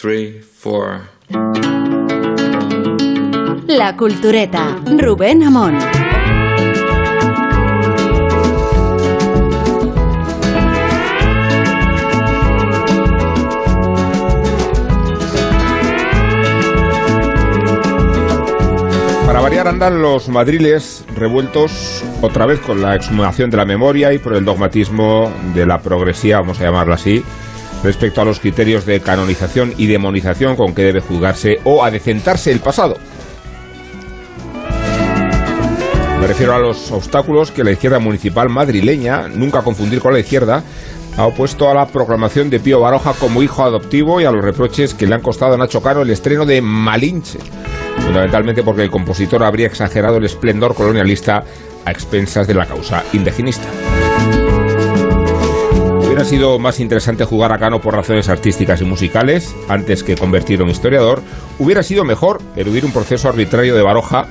three, four. La Cultureta, Rubén Amón. Para variar andan los madriles revueltos otra vez con la exhumación de la memoria y por el dogmatismo de la progresía, vamos a llamarla así, respecto a los criterios de canonización y demonización con que debe juzgarse o adecentarse el pasado. Me refiero a los obstáculos que la izquierda municipal madrileña, nunca confundir con la izquierda, ha opuesto a la proclamación de Pío Baroja como hijo adoptivo y a los reproches que le han costado a Nacho Cano el estreno de Malinche, fundamentalmente porque el compositor habría exagerado el esplendor colonialista a expensas de la causa indigenista. Hubiera sido más interesante jugar a Cano por razones artísticas y musicales antes que convertirlo en historiador. Hubiera sido mejor eludir un proceso arbitrario de Baroja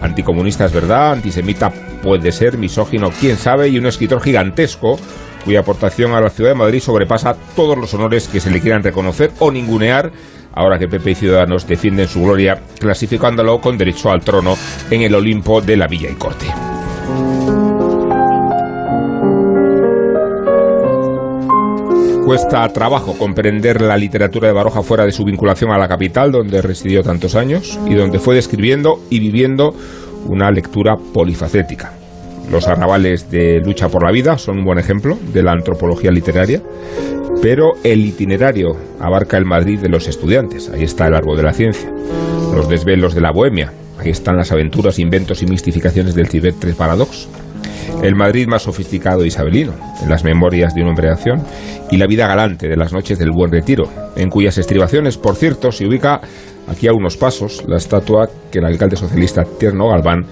anticomunista es verdad, antisemita puede ser, misógino quién sabe, y un escritor gigantesco cuya aportación a la ciudad de Madrid sobrepasa todos los honores que se le quieran reconocer o ningunear, ahora que Pepe y Ciudadanos defienden su gloria, clasificándolo con derecho al trono en el Olimpo de la Villa y Corte. Cuesta trabajo comprender la literatura de Baroja fuera de su vinculación a la capital, donde residió tantos años y donde fue describiendo y viviendo una lectura polifacética. Los arrabales de Lucha por la Vida son un buen ejemplo de la antropología literaria, pero el itinerario abarca el Madrid de los estudiantes. Ahí está el árbol de la ciencia. Los desvelos de la bohemia. Ahí están las aventuras, inventos y mistificaciones del Tibet 3 Paradox. El Madrid más sofisticado isabelino, en las memorias de un hombre de acción, y la vida galante de las noches del Buen Retiro, en cuyas estribaciones, por cierto, se ubica aquí a unos pasos la estatua que el alcalde socialista Tierno Galván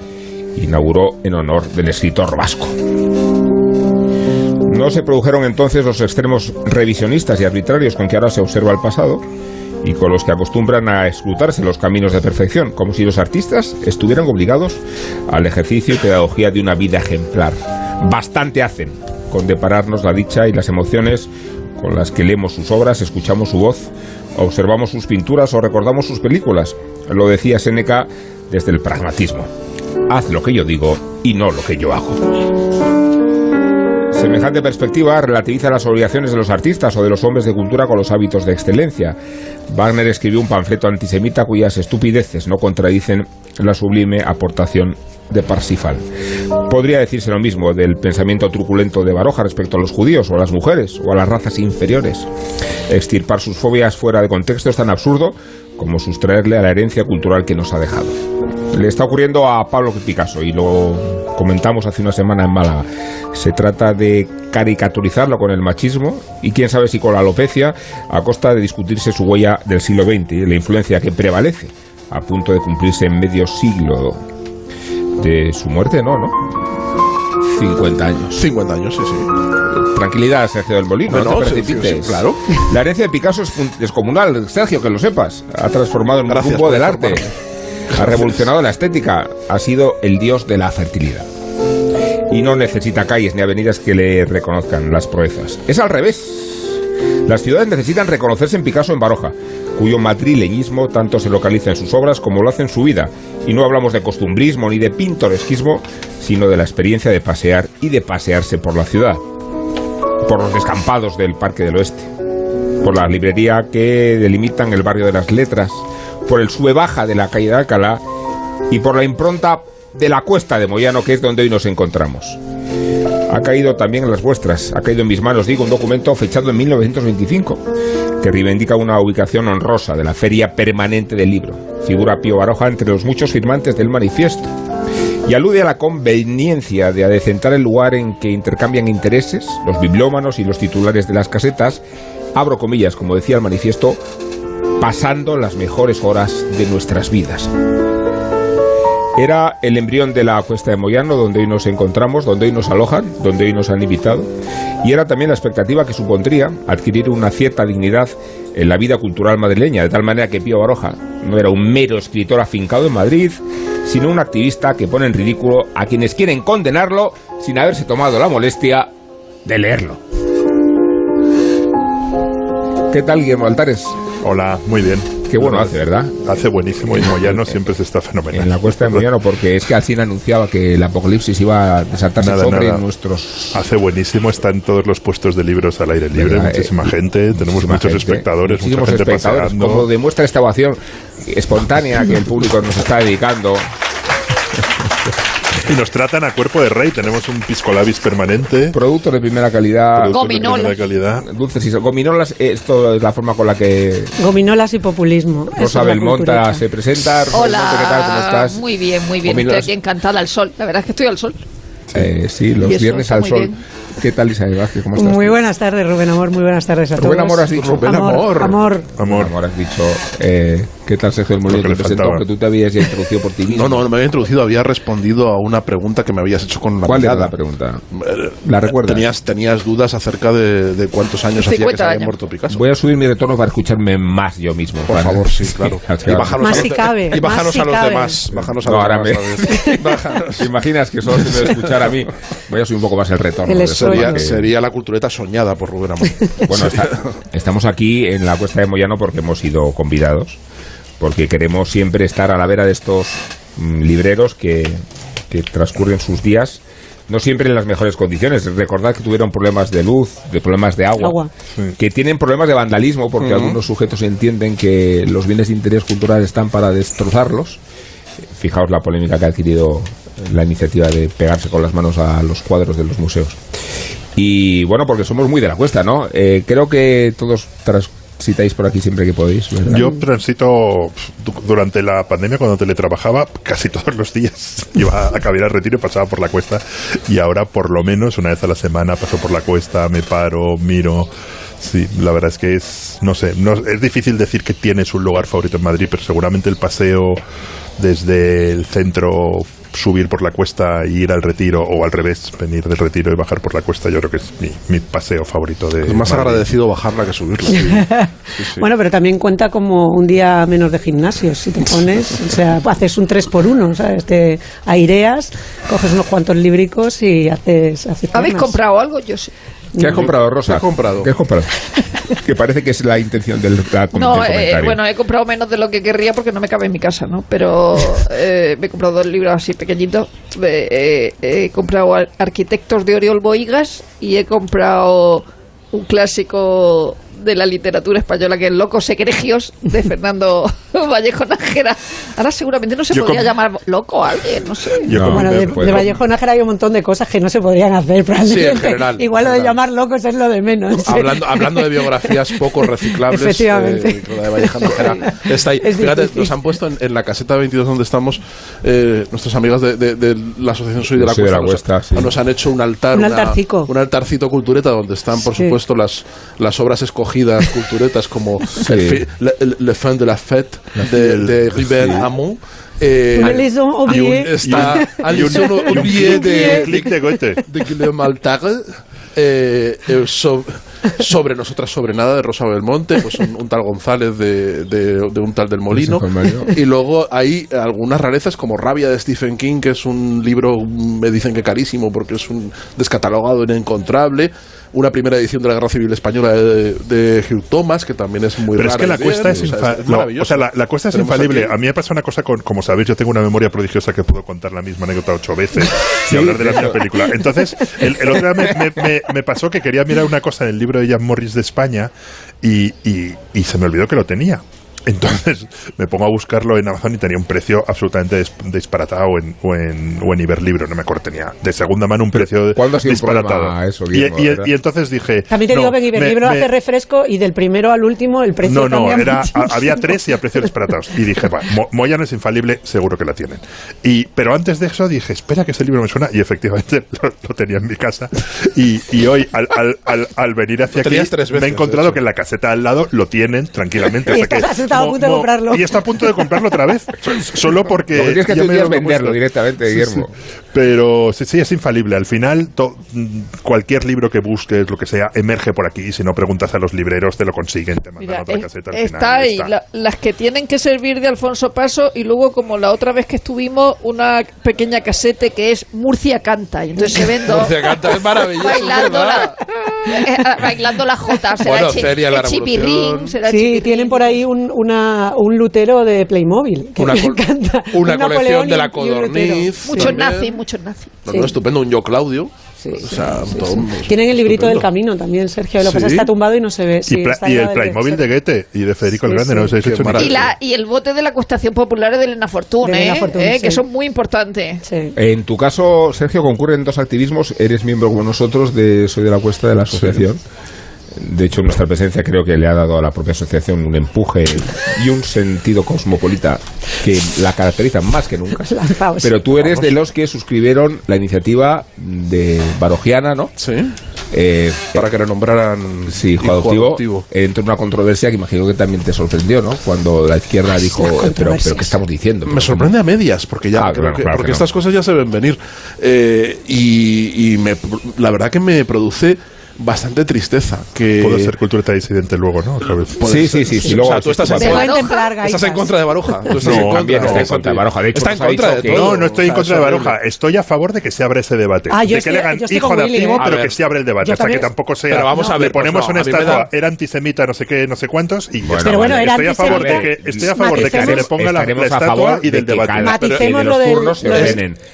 inauguró en honor del escritor vasco. No se produjeron entonces los extremos revisionistas y arbitrarios con que ahora se observa el pasado y con los que acostumbran a escrutarse los caminos de perfección, como si los artistas estuvieran obligados al ejercicio y pedagogía de una vida ejemplar. Bastante hacen con depararnos la dicha y las emociones con las que leemos sus obras, escuchamos su voz, observamos sus pinturas o recordamos sus películas. Lo decía Séneca desde el pragmatismo. Haz lo que yo digo y no lo que yo hago. Semejante perspectiva relativiza las obligaciones de los artistas o de los hombres de cultura con los hábitos de excelencia. Wagner escribió un panfleto antisemita cuyas estupideces no contradicen la sublime aportación de Parsifal. Podría decirse lo mismo del pensamiento truculento de Baroja respecto a los judíos o a las mujeres o a las razas inferiores. Extirpar sus fobias fuera de contexto es tan absurdo como sustraerle a la herencia cultural que nos ha dejado. Le está ocurriendo a Pablo Picasso y lo comentamos hace una semana en Málaga. Se trata de caricaturizarlo con el machismo y quién sabe si con la alopecia a costa de discutirse su huella del siglo XX y la influencia que prevalece a punto de cumplirse en medio siglo de su muerte, ¿no? ¿no? 50 años. 50 años, sí, sí. Tranquilidad, Sergio del Molino, Bueno, no te sí, precipites. sí, sí, claro. La herencia de Picasso es descomunal, Sergio, que lo sepas. Ha transformado el Gracias rumbo del arte. Ha revolucionado la estética. Ha sido el dios de la fertilidad. Y no necesita calles ni avenidas que le reconozcan las proezas. Es al revés. Las ciudades necesitan reconocerse en Picasso en Baroja, cuyo madrileñismo tanto se localiza en sus obras como lo hace en su vida. Y no hablamos de costumbrismo ni de pintoresquismo, sino de la experiencia de pasear y de pasearse por la ciudad por los descampados del Parque del Oeste, por la librería que delimitan el barrio de las letras, por el sube-baja de la calle de Alcalá y por la impronta de la cuesta de Moyano, que es donde hoy nos encontramos. Ha caído también en las vuestras, ha caído en mis manos, digo, un documento fechado en 1925, que reivindica una ubicación honrosa de la Feria Permanente del Libro. Figura Pío Baroja entre los muchos firmantes del manifiesto y alude a la conveniencia de adecentar el lugar en que intercambian intereses los bibliómanos y los titulares de las casetas, abro comillas, como decía el manifiesto, pasando las mejores horas de nuestras vidas. Era el embrión de la cuesta de Moyano, donde hoy nos encontramos, donde hoy nos alojan, donde hoy nos han invitado, y era también la expectativa que supondría adquirir una cierta dignidad en la vida cultural madrileña, de tal manera que Pío Baroja no era un mero escritor afincado en Madrid, sino un activista que pone en ridículo a quienes quieren condenarlo sin haberse tomado la molestia de leerlo. ¿Qué tal, Guillermo Altares? Hola, muy bien. Qué bueno hace, ¿verdad? Hace buenísimo y Moyano siempre se está fenomenal. En la cuesta de Moyano, porque es que Alcina anunciaba que el apocalipsis iba a desatarse Nada, sobre nada. nuestros... Hace buenísimo, están todos los puestos de libros al aire libre, ¿Verdad? muchísima Eh, gente, tenemos muchísima muchos gente, espectadores, mucha gente espectadores, paseando. Como demuestra esta ovación espontánea que el público nos está dedicando. Y nos tratan a cuerpo de rey, tenemos un pisco labis permanente. Productos de primera calidad, productos de Gominolas. primera calidad. dulces y gominolas. Esto es la forma con la que Gominolas y populismo. Rosa Belmonta se presenta. Rosa Belmonte, ¿qué tal? ¿Cómo Hola, estás? muy bien, muy bien. Gominolas. Estoy aquí encantada al sol. La verdad es que estoy al sol. Eh, sí, los viernes al muy sol. bien. ¿Qué tal, Isabel Vázquez? ¿Cómo estás? Muy buenas tardes, Rubén Amor. Muy buenas tardes a todos. Rubén Amor has dicho. Rubén amor. Amor. Amor. Amor. Amor, has dicho. Eh, ¿Qué tal, Sergio del Molino? Que Te presentó, que tú te habías ya introducido por ti mismo. No, no, no me había introducido, había respondido a una pregunta que me habías hecho con la ¿Cuál era la pregunta? Eh, ¿La recuerdas? Tenías, tenías dudas acerca de, de cuántos años hacía que 50 se había muerto Picasso. Voy a subir mi retorno para escucharme más yo mismo. Por para- favor, sí, claro. Sí, Y bájanos Más a los si cabe, Y si a los cabe. demás. Bájanos a No, los ahora demás. me-. ¿Te imaginas que solo se debe escuchar a mí? Voy a subir un poco más el retorno. El Sería, que- sería la cultureta soñada por Rubén Amor. Bueno, está- estamos aquí en la Cuesta de Moyano porque hemos sido convidados, porque queremos siempre estar a la vera de estos mm, libreros que, que transcurren sus días, no siempre en las mejores condiciones. Recordad que tuvieron problemas de luz, de problemas de agua, Agua. que tienen problemas de vandalismo porque algunos sujetos entienden que los bienes de interés cultural están para destrozarlos. Fijaos la polémica que ha adquirido la iniciativa de pegarse con las manos a los cuadros de los museos. Y bueno, porque somos muy de la cuesta, ¿no? Eh, creo que todos transitáis por aquí siempre que podéis, ¿verdad? Yo transito du- durante la pandemia cuando teletrabajaba casi todos los días. Iba a Cabrera Retiro y pasaba por la cuesta. Y ahora por lo menos una vez a la semana paso por la cuesta, me paro, miro. Sí, la verdad es que es, no sé, no, es difícil decir que tienes un lugar favorito en Madrid, pero seguramente el paseo desde el centro, subir por la cuesta e ir al retiro, o al revés, venir del retiro y bajar por la cuesta, yo creo que es mi, mi paseo favorito de Es más Madrid. agradecido bajarla que subirla. Sí, sí. Bueno, pero también cuenta como un día menos de gimnasio, si te pones, o sea, haces un 3 por 1 ¿sabes? Te aireas, coges unos cuantos líbricos y haces... haces ¿Habéis comprado algo? Yo sí. ¿Qué has comprado, Rosa? ¿Qué has comprado? ¿Qué has comprado? que parece que es la intención del, la- del No, eh, comentario. bueno, he comprado menos de lo que querría porque no me cabe en mi casa, ¿no? Pero eh, me he comprado dos libros así pequeñitos. Eh, eh, he comprado Ar- Arquitectos de Oriol Boigas y he comprado un clásico de la literatura española que es Locos Egregios de Fernando Vallejo Nájera. Ahora seguramente no se Yo podría llamar loco a alguien, no sé. Yo No, Bueno, de, de. Vallejo Nájera hay un montón de cosas que no se podrían hacer, probablemente. en general, Igual lo de llamar locos es lo de menos. Hablando, hablando de biografías poco reciclables, Efectivamente. eh, la de Vallejo Nájera está ahí. Es Fíjate, nos han puesto en, en la caseta 22 donde estamos eh, nuestras amigas de, de- de la asociación Soy de la Soy de la Cuesta. Cuesta, nos, sí. nos han hecho un altar, Un una- altarcico. un altarcito cultureta donde están, por Sí. supuesto, las, las obras escogidas culturetas como el fi- le, le- Le Fin de la Fête de, de Ribert Amont. Eh, y un- está y un- y un de, clic de Goethe. de Guillaume Altar, eh, eh, so- sobre nosotras sobre nada de Rosa Belmonte, pues un, un tal González de, de- de un tal del Molino, y luego hay algunas rarezas como Rabia de Stephen King, que es un libro, me dicen que carísimo porque es un descatalogado inencontrable, una primera edición de la Guerra Civil Española de, de Hugh Thomas, que también es muy Pero es que la cuesta bien, es, o sea, infa- es no, maravilloso. o sea, la, la cuesta es Tenemos infalible. aquí- A mí me pasa una cosa con, como sabéis, yo tengo una memoria prodigiosa que puedo contar la misma anécdota ocho veces y hablar de la misma película. Entonces, el, el otro día me, me- me- me pasó que quería mirar una cosa del libro de Jan Morris de España y, y- y se me olvidó que lo tenía. Entonces me pongo a buscarlo en Amazon y tenía un precio absolutamente dis- disparatado o en, o, en, o en Iberlibro, no me acuerdo, tenía de segunda mano un precio ¿cuándo ha sido un disparatado. eso, y, Guillermo, y- y entonces dije... También te no, digo que en Iberlibro me- hace refresco y del primero al último el precio no, no, era, a- había tres y a precios disparatados. Y dije, va, Mo- Moyan es infalible, seguro que la tienen. Y, pero antes de eso dije, espera que ese libro me suena. Y efectivamente lo, lo tenía en mi casa. Y, y hoy, al, al, al, al venir hacia aquí, me he encontrado que en la caseta al lado lo tienen tranquilamente. Y O sea que estado a punto de comprarlo. Y está a punto de comprarlo otra vez. So- Solo porque. Lo que tienes que ya hacer es venderlo puesto. directamente, Sí, Guillermo. sí. Pero sí, sí, es infalible. Al final, to- cualquier libro que busques, lo que sea, emerge por aquí. Si no preguntas a los libreros, te lo consiguen, te mandan Mira, otra es- caseta. al está final, ahí, está. la- las que tienen que servir de Alfonso Paso y luego como la otra vez que estuvimos una pequeña casete que es Murcia canta y entonces se ven dos Murcia canta, es maravilloso, bailando la- eh, bailando la jota. Será Bueno, chi- la chipirrín, será Sí, chipirrín. tienen por ahí un, una, un lutero de Playmobil, que Una me col- encanta. una Un colección Napoleón de la y y codorniz. Muchos nazis, muchos nazis. No, Sí. no, estupendo, un yo Claudio. Sí, o sí, sea, sí, todo sí. un- Tienen el librito del camino también, Sergio. Lo que pasa es Sí. que está tumbado y no se ve. Sí, y, está el Playmobil de Goethe y de Federico el Grande, sí. no maravilla. Y, la, y el bote de la Acuestación Popular de Elena Fortuna, De Elena ¿eh? Fortuna, ¿eh? sí. que son muy importantes. Sí. En tu caso, Sergio, concurren dos activismos. Eres miembro como nosotros de Soy de la Cuesta de la asociación. De hecho, nuestra presencia creo que le ha dado a la propia asociación un empuje y un sentido cosmopolita que la caracteriza más que nunca. Lanzaos. Pero tú eres de los que suscribieron la iniciativa de Barogiana, ¿no? Sí, Eh, para que renombraran Sí, hijo hijo adoptivo. adoptivo. Entró en una controversia que imagino que también te sorprendió, ¿no? Cuando la izquierda dijo, las "Eh, pero. ¿qué estamos diciendo? Me sorprende a medias, porque ya Ah, creo claro, que- claro porque que no. estas cosas ya se ven venir. Eh, y y me, la verdad que me produce bastante tristeza. Que Puedo ser cultura disidente luego, ¿no? Otra vez. ¿cómo? Sí, sí, sí. sí, o luego sea, tú estás en, templar estás en contra de Baroja. Tú estás No, en contra, también está en contra de Baroja. De hecho, está nos en ha contra dicho de que- todo. No, no estoy en contra de. Baroja. Estoy a favor de que se abra ese debate. Ah, yo de que le hagan hijo activo, ¿eh? pero que se abre el debate. Hasta que tampoco sea. Pero vamos a le ver, pues ponemos no, una estatua, era antisemita, no sé qué, no sé cuántos. Y Bueno, está. Pero bueno, era estoy a favor de que estoy a favor de que se le ponga la, estatua y del debate. Maticemos de los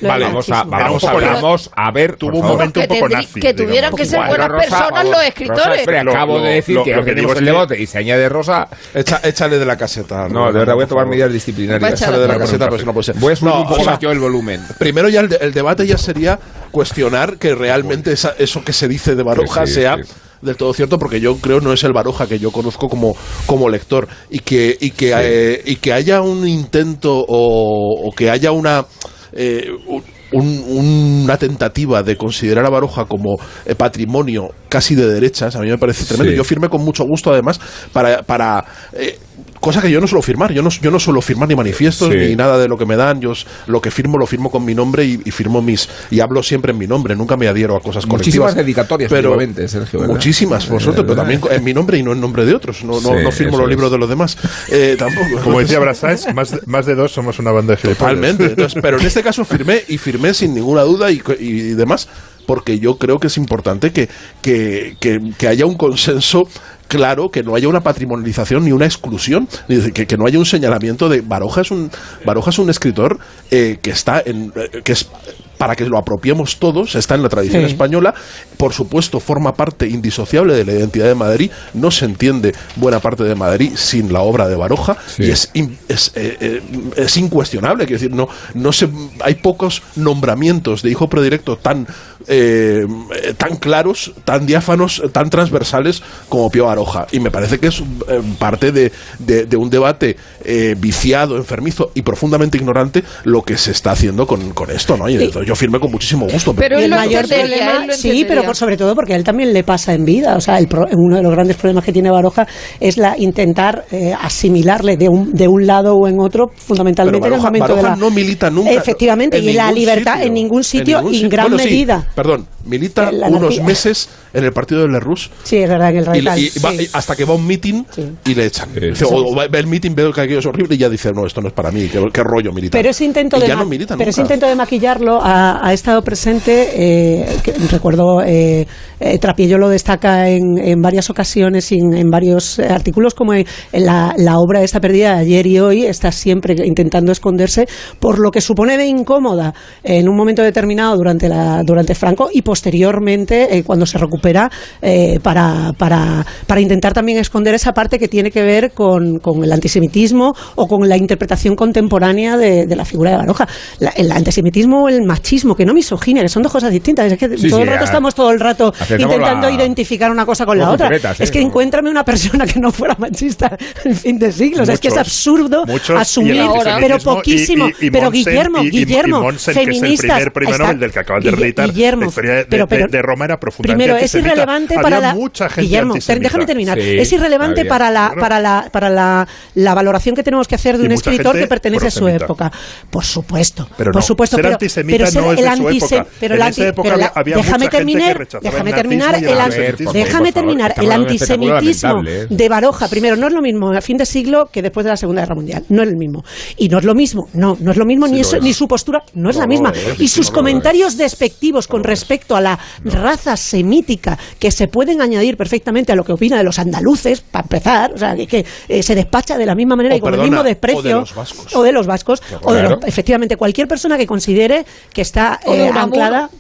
Vale, vamos a, vamos, a ver. Tuvo un momento un poco nazi. que tuvieran que ser buenas personas los escritores. Rosa, espera, Lo- acabo lo- de decir lo- que lo que tenemos el que- debate y se añade Rosa. Echa- échale de la caseta. No, de verdad voy a tomar medidas disciplinarias. Échale de la caseta, pero eso no puede ser. Voy a subir No, un poco o sea, más yo el volumen. Primero ya el, de- el debate ya sería cuestionar que realmente esa- eso que se dice de Baroja Sí, sí, sea sí. del todo cierto, porque yo creo no es el Baroja que yo conozco como, como lector y que y que eh, y que haya un intento o, o que haya una eh, un- una tentativa de considerar a Baroja como eh, patrimonio casi de derechas, a mí me parece tremendo. Sí. Yo firmé con mucho gusto, además, para, para eh, cosa que yo no suelo firmar. Yo no, yo no suelo firmar ni manifiestos Sí. ni nada de lo que me dan. Yo lo que firmo lo firmo con mi nombre y, y firmo mis y hablo siempre en mi nombre. Nunca me adhiero a cosas Muchísimas colectivas. dedicatorias pero últimamente, Sergio, ¿verdad? muchísimas, por suerte, pero también en mi nombre y no en nombre de otros. No, no, Sí, no firmo los es. libros de los demás. Eh, tampoco. Como decía Brassens, más de, más de dos somos una banda de gilipollas. Totalmente. Entonces, pero en este caso firmé y firmé sin ninguna duda y, co- y demás, porque yo creo que es importante que, que, que- que haya un consenso claro, que no haya una patrimonialización ni una exclusión, que, que no haya un señalamiento de Baroja es un Baroja es un escritor eh, que está en eh, que es para que lo apropiemos todos, está en la tradición Sí. española, por supuesto forma parte indisociable de la identidad de Madrid, no se entiende buena parte de Madrid sin la obra de Baroja Sí. y es in- es, eh, eh, es incuestionable. Quiero decir, no, no se, hay pocos nombramientos de hijo predilecto tan, eh, eh, tan claros, tan diáfanos, tan transversales como Pío Baroja. Y me parece que es eh, parte de, de- de un debate eh, viciado, enfermizo y profundamente ignorante lo que se está haciendo con, con esto. ¿no? Y Sí. entonces yo firmé con muchísimo gusto. Pero Y él el mayor problema, sí, pero por, sobre todo porque a él también le pasa en vida. O sea, el pro- uno de los grandes problemas que tiene Baroja es la intentar eh, asimilarle de un, de un lado o en otro, fundamentalmente Pero en el Baroja- momento de Baroja la... no milita nunca. Efectivamente, en y la ningún libertad sitio. en ningún sitio ningún y en sitio. gran Bueno, sí, medida. perdón, milita unos meses en el partido de Lerroux Sí, es verdad, en el y, Raital. y va- sí. y hasta que va a un meeting Sí. y le echan. Sí. Dice, o, o va- ve el meeting, ve que aquello es horrible y ya dice, no, esto no es para mí, qué, qué rollo militar. Pero ese intento, Y de, no milita pero ese intento de maquillarlo ha, estado presente, eh, que recuerdo, eh, eh, Trapiello lo destaca en, en varias ocasiones y en, en varios artículos, como en, la, la obra esta perdida de ayer y hoy, está siempre intentando esconderse por lo que supone de incómoda en un momento determinado durante, la, durante Franco y posteriormente eh, cuando se recupera eh, para, para, para intentar también esconder esa parte que tiene que ver con, con el antisemitismo o con la interpretación contemporánea de, de la figura de Baroja. La- el antisemitismo o el machismo, que no misoginia, que son dos cosas distintas. Es que Sí, todo sí, el rato estamos todo el rato aceptamos intentando la- identificar una cosa con la otra. ¿eh? Es que No. encuéntrame una persona que no fuera machista en fin de siglos. es que es absurdo muchos, asumir, el pero poquísimo. y- y- y pero Monsen, Guillermo, Guillermo, Monsen, que es el feministas. primer premio está- Nobel del que acabas de recitar, Guillermo, de- pero- de- pero- de Roma era profundamente Primero, es irrelevante para la. mucha gente Guillermo, antisemita. déjame terminar. Sí, es irrelevante para la, para la, para la, la valoración que tenemos que hacer de Y un escritor que pertenece a su época. Por supuesto, Pero por no, supuesto. ser pero, antisemita pero el, no es el de su antisem- época. pero en el esa anti- época pero la- había, había déjame mucha gente terminar, que déjame terminar el antisemitismo. déjame terminar el antisemitismo ¿eh? de Baroja. Primero, no es lo mismo a fin de siglo que después de la Segunda Guerra Mundial. No es el mismo. Y no es lo mismo. No, no es lo mismo ni eso, ni su postura. No es la misma. y sus comentarios despectivos con respecto a la raza semítica que se pueden añadir perfectamente a lo que opina de los andaluces, para empezar, o sea, que, que, eh, se despacha de la misma manera O, y con perdona, el mismo o de desprecio. los vascos. O de los vascos. o de los- Claro. efectivamente, cualquier persona que considere que está eh, anclada.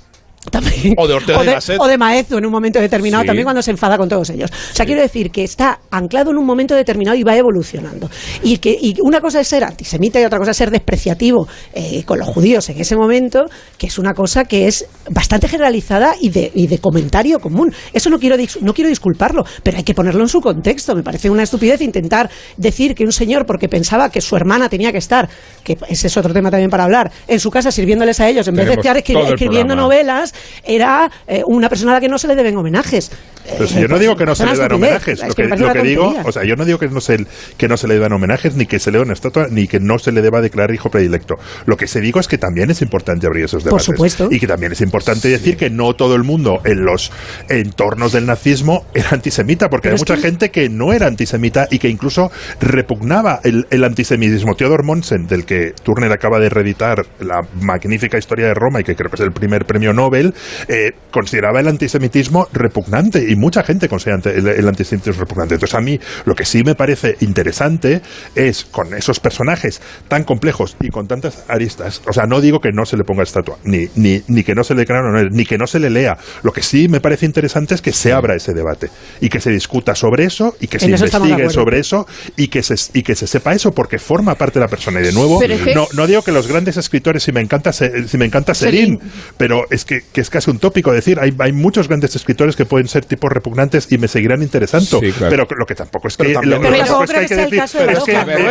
También. O de Ortega o y Gasset. o de Maezo en un momento determinado, Sí. también cuando se enfada con todos ellos. O sea, quiero decir que está anclado en un momento determinado y va evolucionando. Y que y una cosa es ser antisemita y otra cosa es ser despreciativo eh, con los judíos en ese momento, que es una cosa que es bastante generalizada y de, y de comentario común. Eso no quiero, no quiero disculparlo, pero hay que ponerlo en su contexto. Me parece una estupidez intentar decir que un señor, porque pensaba que su hermana tenía que estar, que ese es otro tema también para hablar, en su casa sirviéndoles a ellos, en vez de estar escri- escribiendo programa. novelas, era eh, una persona a la que no se le deben homenajes. Pero si Eh, yo no pues, digo que no se le dan homenajes, Es lo que lo digo, o sea, yo no digo que no, se, que no se le dan homenajes, ni que se le dé una estatua, ni que no se le deba declarar hijo predilecto. Lo que se digo es que también es importante abrir esos Por debates. supuesto. Y que también es importante decir que no todo el mundo en los entornos del nazismo era antisemita, porque Pero hay mucha que- gente que no era antisemita y que incluso repugnaba el, el antisemitismo. Theodor Monsen, del que Turner acaba de reeditar la magnífica historia de Roma y que creo que es el primer premio Nobel, eh, consideraba el antisemitismo repugnante y mucha gente considera el, el antisemitismo repugnante. Entonces a mí lo que sí me parece interesante es con esos personajes tan complejos y con tantas aristas, o sea, no digo que no se le ponga estatua, ni, ni, ni que no se le declare honor, ni que no se le lea. Lo que sí me parece interesante es que se abra ese debate y que se discuta sobre eso y que se eso investigue sobre eso y que se y que se sepa eso porque forma parte de la persona y de nuevo no, no digo que los grandes escritores si me encanta si me encanta Serín. Pero es que, que es casi un tópico decir hay, hay muchos grandes escritores que pueden ser tipos repugnantes y me seguirán interesando Sí, claro. pero lo que tampoco es que Pero también- lo, lo Pero que tampoco tampoco es que creo hay que sea el decir caso de pero es que Baroja. No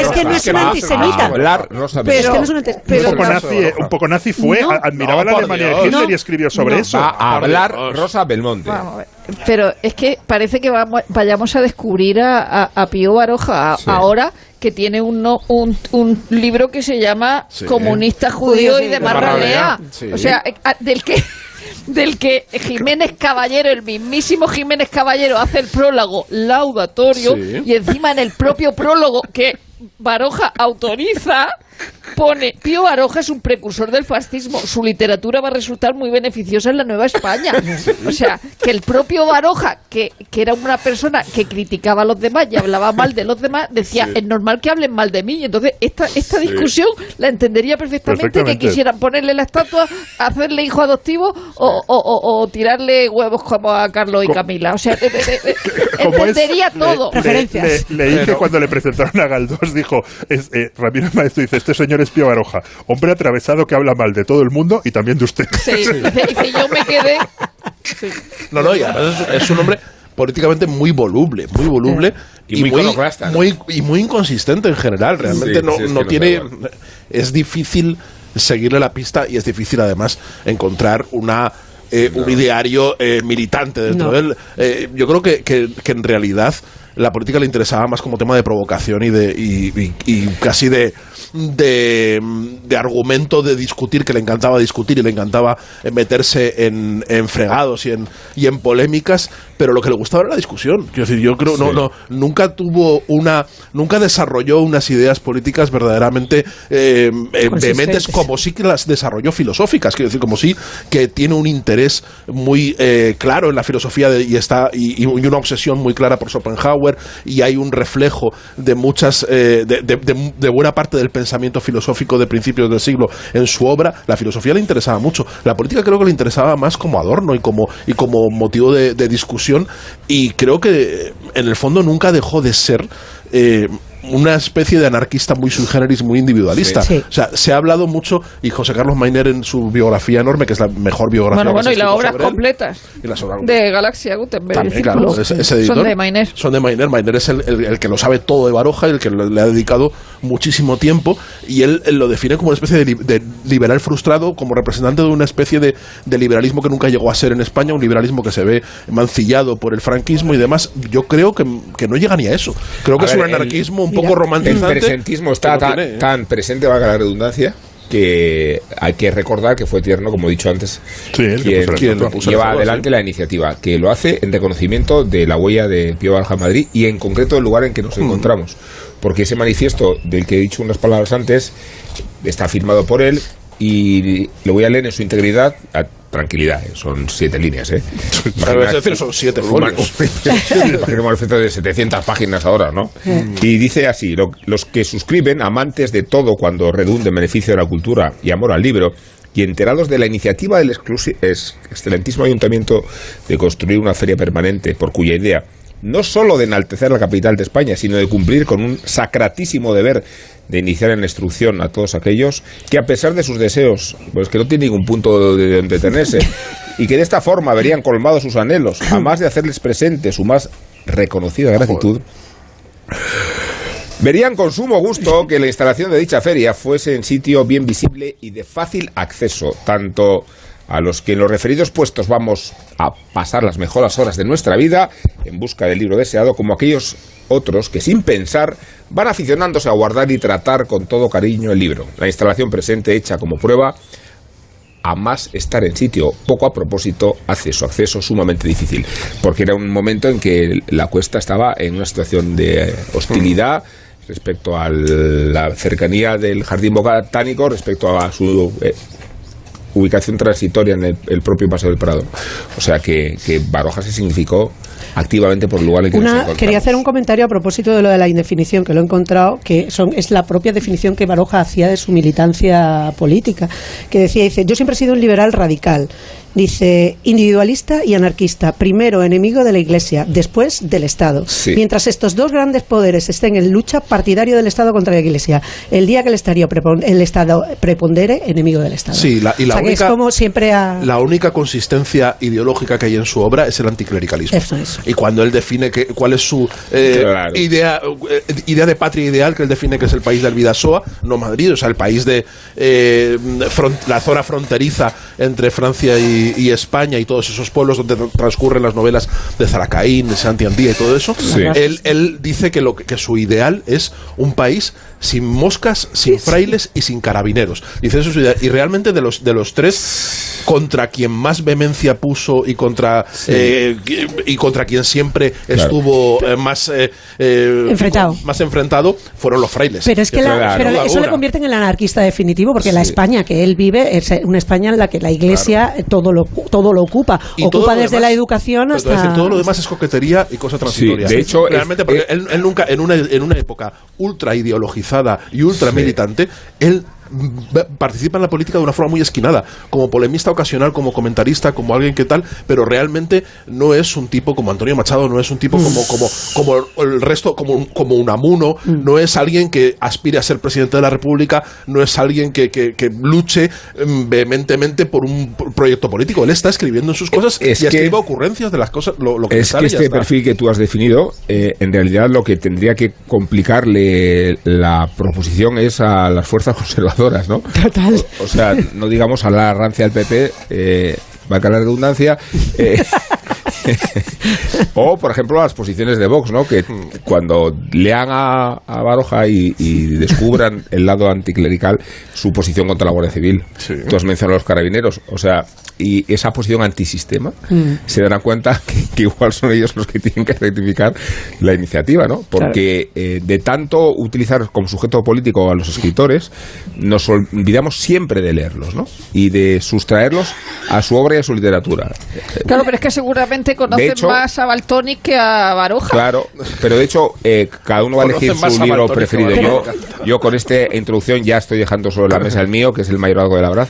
es que no un antisemita. hablar Rosa Pero es que no Belmonte. es un poco nazi, fue, admiraba la Alemania de. Hitler y escribió sobre eso. A hablar. Rosa Belmonte. Vamos a ver. Pero es que parece que vamos, vayamos a descubrir a, a- a Pío Baroja a- Sí. ahora que tiene un, no- un, un libro que se llama Sí. Comunista Judío y de Marralea. Sí. O sea, eh, a- del que del que Jiménez Caballero, el mismísimo Jiménez Caballero, hace el prólogo laudatorio Sí. y encima en el propio prólogo que Baroja autoriza pone Pío Baroja es un precursor del fascismo. Su literatura va a resultar muy beneficiosa en la Nueva España. O sea, que el propio Baroja, que, que era una persona que criticaba a los demás y hablaba mal de los demás, decía, es normal que hablen mal de mí. Y entonces, esta, esta discusión la entendería perfectamente, Perfectamente. que quisieran ponerle la estatua, hacerle hijo adoptivo o, o- o- o tirarle huevos como a Carlos y Camila. O sea, eh, eh, eh, es, entendería le- todo. le- que cuando le presentaron a Galdós dijo, es, eh, Ramiro Maestro dice, este señor es Pío Baroja, hombre atravesado que habla mal de todo el mundo y también de usted. Sí, dice, yo me quedé. Sí. No, no, y además es, es un hombre políticamente muy voluble, muy voluble Y muy iconoclasta, ¿no? muy- y muy inconsistente en general. Realmente Sí, no, sí, no tiene. Es difícil seguirle la pista y es difícil además encontrar una. eh, un ideario eh, militante dentro No. de él. Eh, yo creo que, que- que en realidad la política le interesaba más como tema de provocación y de y, y- y casi de, de, de argumento de discutir, que le encantaba discutir y le encantaba meterse en, en fregados y en, y en polémicas, pero lo que le gustaba era la discusión. Quiero decir, yo creo, no, Sí. no, nunca tuvo una, nunca desarrolló unas ideas políticas verdaderamente eh, eh, vehementes como sí que las desarrolló filosóficas, quiero decir, como sí que tiene un interés muy eh, claro en la filosofía de- y está y, y una obsesión muy clara por Schopenhauer y hay un reflejo de muchas eh, de, buena parte del pensamiento filosófico de principios del siglo en su obra. La filosofía le interesaba mucho, la política creo que le interesaba más como adorno y como y como motivo de, de discusión y creo que en el fondo nunca dejó de ser eh, una especie de anarquista muy sui generis, muy individualista. Sí. Sí. O sea, se ha hablado mucho, y José Carlos Mainer en su biografía enorme, que es la mejor biografía Bueno, que bueno, se y las escrito obras él, completas y las obras de Galaxia Gutenberg. también, claro, círculo. ese, ese editor. Son de Mainer. Son de Mainer. Mainer es el, el- el que lo sabe todo de Baroja, el que le, le ha dedicado muchísimo tiempo, y él, él lo define como una especie de, li- de liberal frustrado, como representante de una especie de, de liberalismo que nunca llegó a ser en España, un liberalismo que se ve mancillado por el franquismo y demás. Yo creo que, que no llega ni a eso. Creo que A es ver, un el- anarquismo un Mira, poco El romantizante. presentismo está tan, tiene, ¿eh? tan presente, valga la redundancia, que hay que recordar que fue Tierno, como he dicho antes, Sí, el que puso el quien puso el lleva adelante sí. la iniciativa, que lo hace en reconocimiento de la huella de Pío Baroja en Madrid y en concreto el lugar en que nos Mm. encontramos. Porque ese manifiesto del que he dicho unas palabras antes está firmado por él y lo voy a leer en su integridad. a- tranquilidad, eh, son siete líneas. ¿eh? Decir, son siete folios. Imagina un de 700 páginas ahora, ¿no? Y dice así, lo- los que suscriben, amantes de todo cuando redunde en beneficio de la cultura y amor al libro, y enterados de la iniciativa del exclusi- excelentísimo ayuntamiento de construir una feria permanente, por cuya idea no sólo de enaltecer la capital de España, sino de cumplir con un sacratísimo deber de iniciar en la instrucción a todos aquellos que a pesar de sus deseos, pues que no tienen ningún punto de donde detenerse, y que de esta forma verían colmados sus anhelos, a más de hacerles presente su más reconocida gratitud, verían con sumo gusto que la instalación de dicha feria fuese en sitio bien visible y de fácil acceso, tanto a los que en los referidos puestos vamos a pasar las mejores horas de nuestra vida en busca del libro deseado, como aquellos otros que sin pensar van aficionándose a guardar y tratar con todo cariño el libro. La instalación presente hecha como prueba a más estar en sitio poco a propósito hace su acceso sumamente difícil, porque era un momento en que la cuesta estaba en una situación de hostilidad respecto a la cercanía del jardín botánico, respecto a su eh, ubicación transitoria en el, el propio Paseo del Prado. O sea que, que Baroja se significó activamente por el lugar en que nos Una, encontramos. quería hacer un comentario a propósito de lo de la indefinición, que lo he encontrado, que son, es la propia definición que Baroja hacía de su militancia política, que decía, dice, yo siempre he sido un liberal radical, dice, individualista y anarquista, primero enemigo de la Iglesia, después del Estado. Sí. Mientras estos dos grandes poderes estén en lucha, partidario del Estado contra la Iglesia. El día que el, estadio prepon- el Estado prepondere, enemigo del Estado. Sí, la- y la O sea, que única- es como siempre ha... La única consistencia ideológica que hay en su obra es el anticlericalismo. Eso es. Y cuando él define que, cuál es su eh, Claro. idea, eh, idea de patria ideal, que él define que es el país del Vidasoa, no Madrid, o sea, el país de eh, la zona fronteriza entre Francia y, y España y todos esos pueblos donde tra- transcurren las novelas de Zaracaín, de Santi Andía y todo eso, Sí. él, él dice que, lo, que- su ideal es un país sin moscas, sin frailes y sin carabineros. Dice eso es su idea. Y realmente de los, de los tres, contra quien más vehemencia puso y contra, eh, y contra quien siempre Claro. estuvo eh, más, eh, eh, Enfrentado. más enfrentado fueron los frailes. Pero es que la- pero eso le convierte en el anarquista definitivo, porque la. España que él vive es una España en la que la Iglesia todo lo todo lo ocupa, Y todo ocupa lo desde demás- la educación hasta es decir, todo lo demás es coquetería y cosa transitoria. de hecho, es- realmente porque eh, él, él nunca en una en una época ultra ideologizada y ultra militante, él participa en la política de una forma muy esquinada, como polemista ocasional, como comentarista, como alguien que tal, pero realmente no es un tipo como Antonio Machado, no es un tipo como como como el resto, como un, como un amuno, no es alguien que aspire a ser presidente de la República, no es alguien que, que, que luche mm, vehementemente por un proyecto político. Él está escribiendo en sus cosas Es y escribe ocurrencias de las cosas, lo, lo que Es sale que este perfil que tú has definido, eh, en realidad lo que tendría que complicarle la proposición es a las fuerzas conservadoras, ¿no? Total. O, o sea, no digamos a la rancia del PP, eh, valga la redundancia, eh, o por ejemplo las posiciones de Vox, ¿no? Que cuando lean a, a Baroja y, y descubran el lado anticlerical, su posición contra la Guardia Civil. Sí. Tú has mencionado a los carabineros, o sea, y esa posición antisistema, se darán cuenta que, que igual son ellos los que tienen que rectificar la iniciativa, ¿no? Porque eh, de tanto utilizar como sujeto político a los escritores, nos olvidamos siempre de leerlos, ¿no? Y de sustraerlos a su obra y a su literatura. Claro, pero es que seguramente conocen hecho- más a Baltoni que a Baroja. Claro, pero de hecho, eh, cada uno va a elegir su a libro preferido. Yo, yo con esta introducción ya estoy dejando sobre la mesa el mío, que es el mayorazgo de la verdad,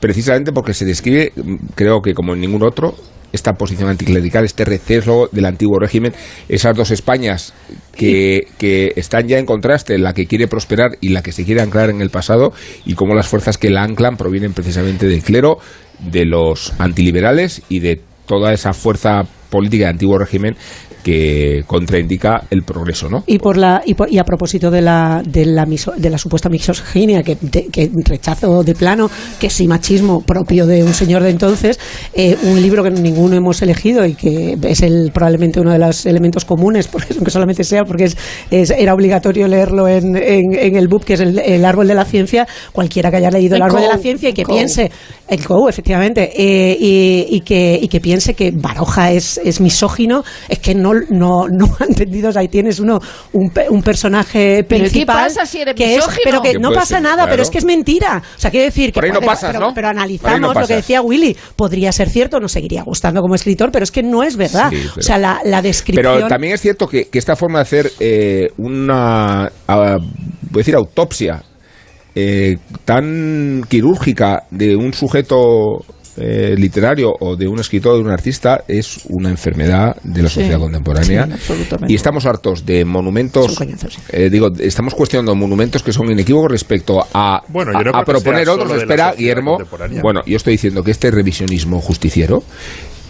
precisamente porque se describe, mm, creo que como en ningún otro, esta posición anticlerical, este receso del antiguo régimen, esas dos Españas que, que están ya en contraste, la que quiere prosperar y la que se quiere anclar en el pasado, y cómo las fuerzas que la anclan provienen precisamente del clero, de los antiliberales y de toda esa fuerza política del antiguo régimen que contraindica el progreso, ¿no? Y por la y, por- y a propósito de la de la, miso- de la supuesta misoginia que, de- que rechazo de plano, que sí machismo propio de un señor de entonces, eh, un libro que ninguno hemos elegido y que es el probablemente uno de los elementos comunes, porque aunque solamente sea porque es, es- era obligatorio leerlo en, en, en el BUP, que es el, el árbol de la ciencia, cualquiera que haya leído el, El árbol de la ciencia y que COU. piense el COU, efectivamente, eh, y, y que, y que piense que Baroja es, es misógino, es que no, no, no ha entendido. O sea, ahí tienes uno, un, pe- un personaje ¿Pero qué principal. pasa si eres que es- pero que no pasa ser, nada, claro. pero es que es mentira. O sea, quiero decir que. Por ahí no pasas, pero, ¿no? no analizamos lo que decía Willy. Podría ser cierto, nos seguiría gustando como escritor, pero es que no es verdad. Sí, pero- o sea, la, la descripción. Pero también es cierto que, que esta forma de hacer eh, una, ah, voy a decir, autopsia eh, tan quirúrgica de un sujeto eh, literario o de un escritor o de un artista es una enfermedad de la Sí, sociedad contemporánea sí, absolutamente. y estamos hartos de monumentos Son coñazos, sí. eh, digo estamos cuestionando monumentos que son inequívocos respecto a, Bueno, yo a- no proponer otros espera Guillermo bueno yo estoy diciendo que este revisionismo justiciero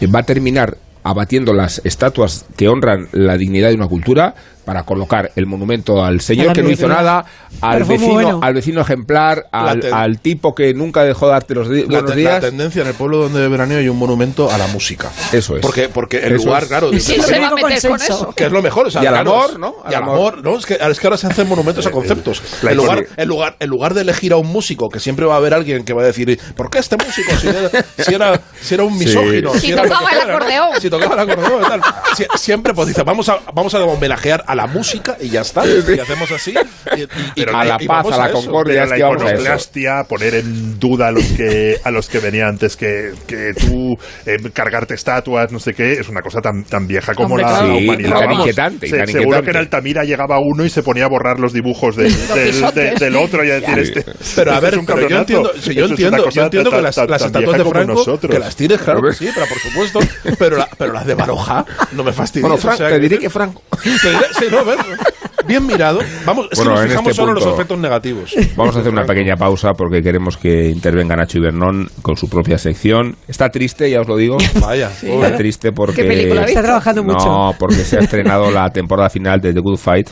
eh, va a terminar abatiendo las estatuas que honran la dignidad de una cultura para colocar el monumento al señor que no hizo nada, al vecino, bueno. al vecino ejemplar, al, al tipo que nunca dejó de darte los La, buenos te- la días. tendencia en el pueblo donde veraneo hay un monumento a la música. Eso es. Porque, porque el Eso lugar, es. claro, ¿Y si de- se va a meter con eso? que es lo mejor. o sea, Y al amor, ¿no? Y al amor, ¿no? Es que, es que ahora se hacen monumentos a conceptos. la En lugar, en, lugar, en lugar de elegir a un músico, que siempre va a haber alguien que va a decir, ¿por qué este músico? Si era, si era, si era un misógino. Si era lo tocaba que el acordeón. Si tocaba el acordeón tal. Sie- siempre pues dice, vamos a, vamos a homenajear a la música y ya está. Y hacemos así. Y, y- y- A la y paz, a la eso. concordia. Pero es la iconoclastia, poner en duda a los que a los que venían antes que, que tú eh, cargarte estatuas, no sé qué, es una cosa tan, tan vieja como Hombre, la, claro. la Sí, humanidad. tan inquietante, y Se- tan seguro inquietante. que en Altamira llegaba uno y se ponía a borrar los dibujos del, del, de- del otro y a decir este. Pero a este ver, es un pero yo entiendo, sí, yo entiendo, yo entiendo que las, tan- las estatuas de Franco, nosotros. que las tires, claro que sí, pero por supuesto, pero, la- pero las de Baroja no me fastidies. Bueno, o Frank, sea, te diré que Franco. te diré- sí, no, bien mirado. Vamos, es Bueno, que nos en fijamos este solo en los punto- aspectos negativos. Vamos a hacer una pequeña pausa porque queremos que intervenga Nacho Ibernón con su propia sección. Está triste, ya os lo digo. Vaya, Está triste porque... ¿Qué película Está trabajando mucho. No, porque se ha estrenado la temporada final de The Good Fight.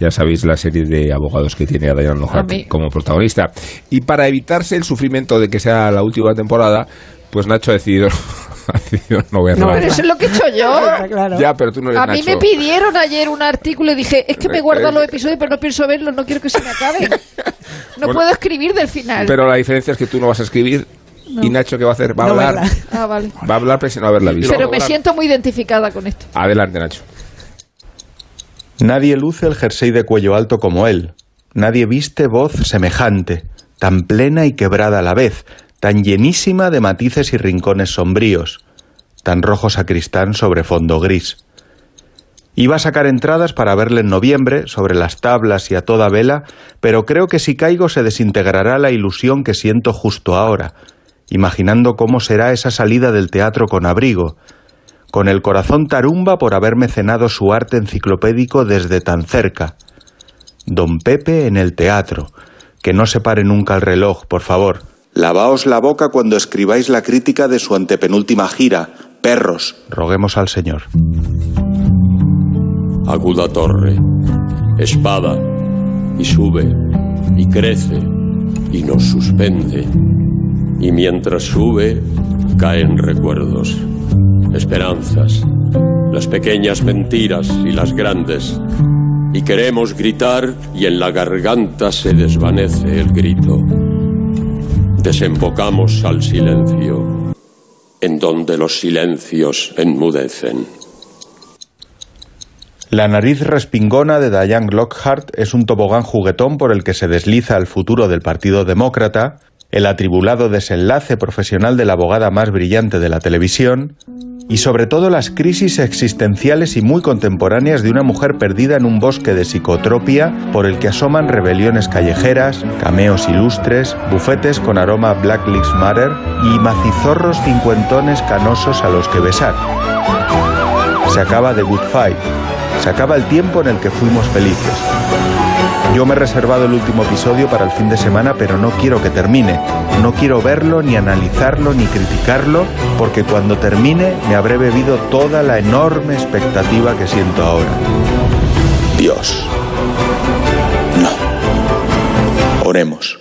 Ya. Sabéis la serie de abogados que tiene a Diane mí. como protagonista. Y para evitarse el sufrimiento de que sea la última temporada, pues Nacho ha decidido, no verla. No Pero eso es lo que he hecho yo. Claro. Ya, pero tú no eres A mí Nacho. me pidieron ayer un artículo y dije, es que me Eh, guardan eh. los episodios, pero no pienso verlos, no quiero que se me acaben. No Bueno, puedo escribir del final. Pero la diferencia es que tú no vas a escribir y Nacho ¿qué va a hacer? Va a No hablar. verla. Ah, vale. Va a hablar pero sin no haberla visto. Pero me siento muy identificada con esto. Adelante, Nacho. Nadie luce el jersey de cuello alto como él. Nadie viste voz semejante, tan plena y quebrada a la vez, tan llenísima de matices y rincones sombríos, tan rojo sacristán sobre fondo gris. Iba a sacar entradas para verle en noviembre, sobre las tablas y a toda vela, pero creo que si caigo se desintegrará la ilusión que siento justo ahora, imaginando cómo será esa salida del teatro con abrigo, con el corazón tarumba por haber mecenado su arte enciclopédico desde tan cerca. Don Pepe en el teatro. Que no se pare nunca el reloj, por favor. Lavaos la boca cuando escribáis la crítica de su antepenúltima gira. Perros. Roguemos al Señor. aguda torre, espada, y sube, y crece, y nos suspende. Y mientras sube, caen recuerdos, esperanzas, las pequeñas mentiras y las grandes. Y queremos gritar y en la garganta se desvanece el grito. Desembocamos al silencio, en donde los silencios enmudecen. La nariz respingona de Diane Lockhart es un tobogán juguetón por el que se desliza el futuro del Partido Demócrata, el atribulado desenlace profesional de la abogada más brillante de la televisión y sobre todo las crisis existenciales y muy contemporáneas de una mujer perdida en un bosque de psicotropia por el que asoman rebeliones callejeras, cameos ilustres, bufetes con aroma Black Lives Matter y macizorros cincuentones canosos a los que besar. Se acaba The Good Fight. Se acaba el tiempo en el que fuimos felices. Yo me he reservado el último episodio para el fin de semana, pero no quiero que termine. No quiero verlo, ni analizarlo, ni criticarlo, porque cuando termine me habré bebido toda la enorme expectativa que siento ahora. Dios. No. Oremos.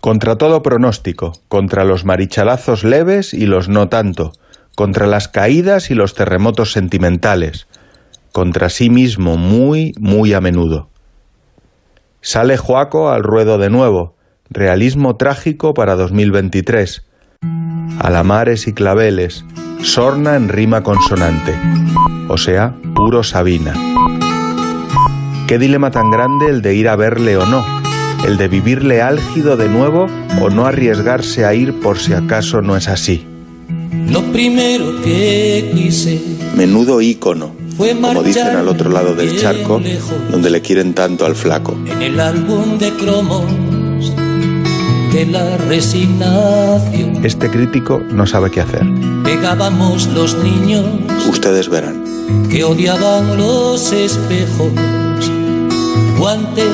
Contra todo pronóstico, contra los marichalazos leves y los no tanto, contra las caídas y los terremotos sentimentales, contra sí mismo muy, muy a menudo. Sale Joaco al ruedo de nuevo, realismo trágico para 2023. Alamares y claveles, sorna en rima consonante, o sea, puro Sabina. Qué dilema tan grande el de ir a verle o no, el de vivirle álgido de nuevo o no arriesgarse a ir por si acaso no es así. Lo primero que quise Menudo ícono, fue como dicen al otro lado del charco, lejos. donde le quieren tanto al flaco. en el álbum de cromos de la resignación. Este crítico no sabe qué hacer. Pegábamos los niños Ustedes verán. que odiaban los espejos, guantes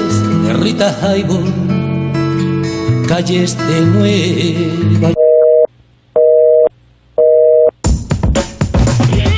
de Rita Hayworth, calles de Nueva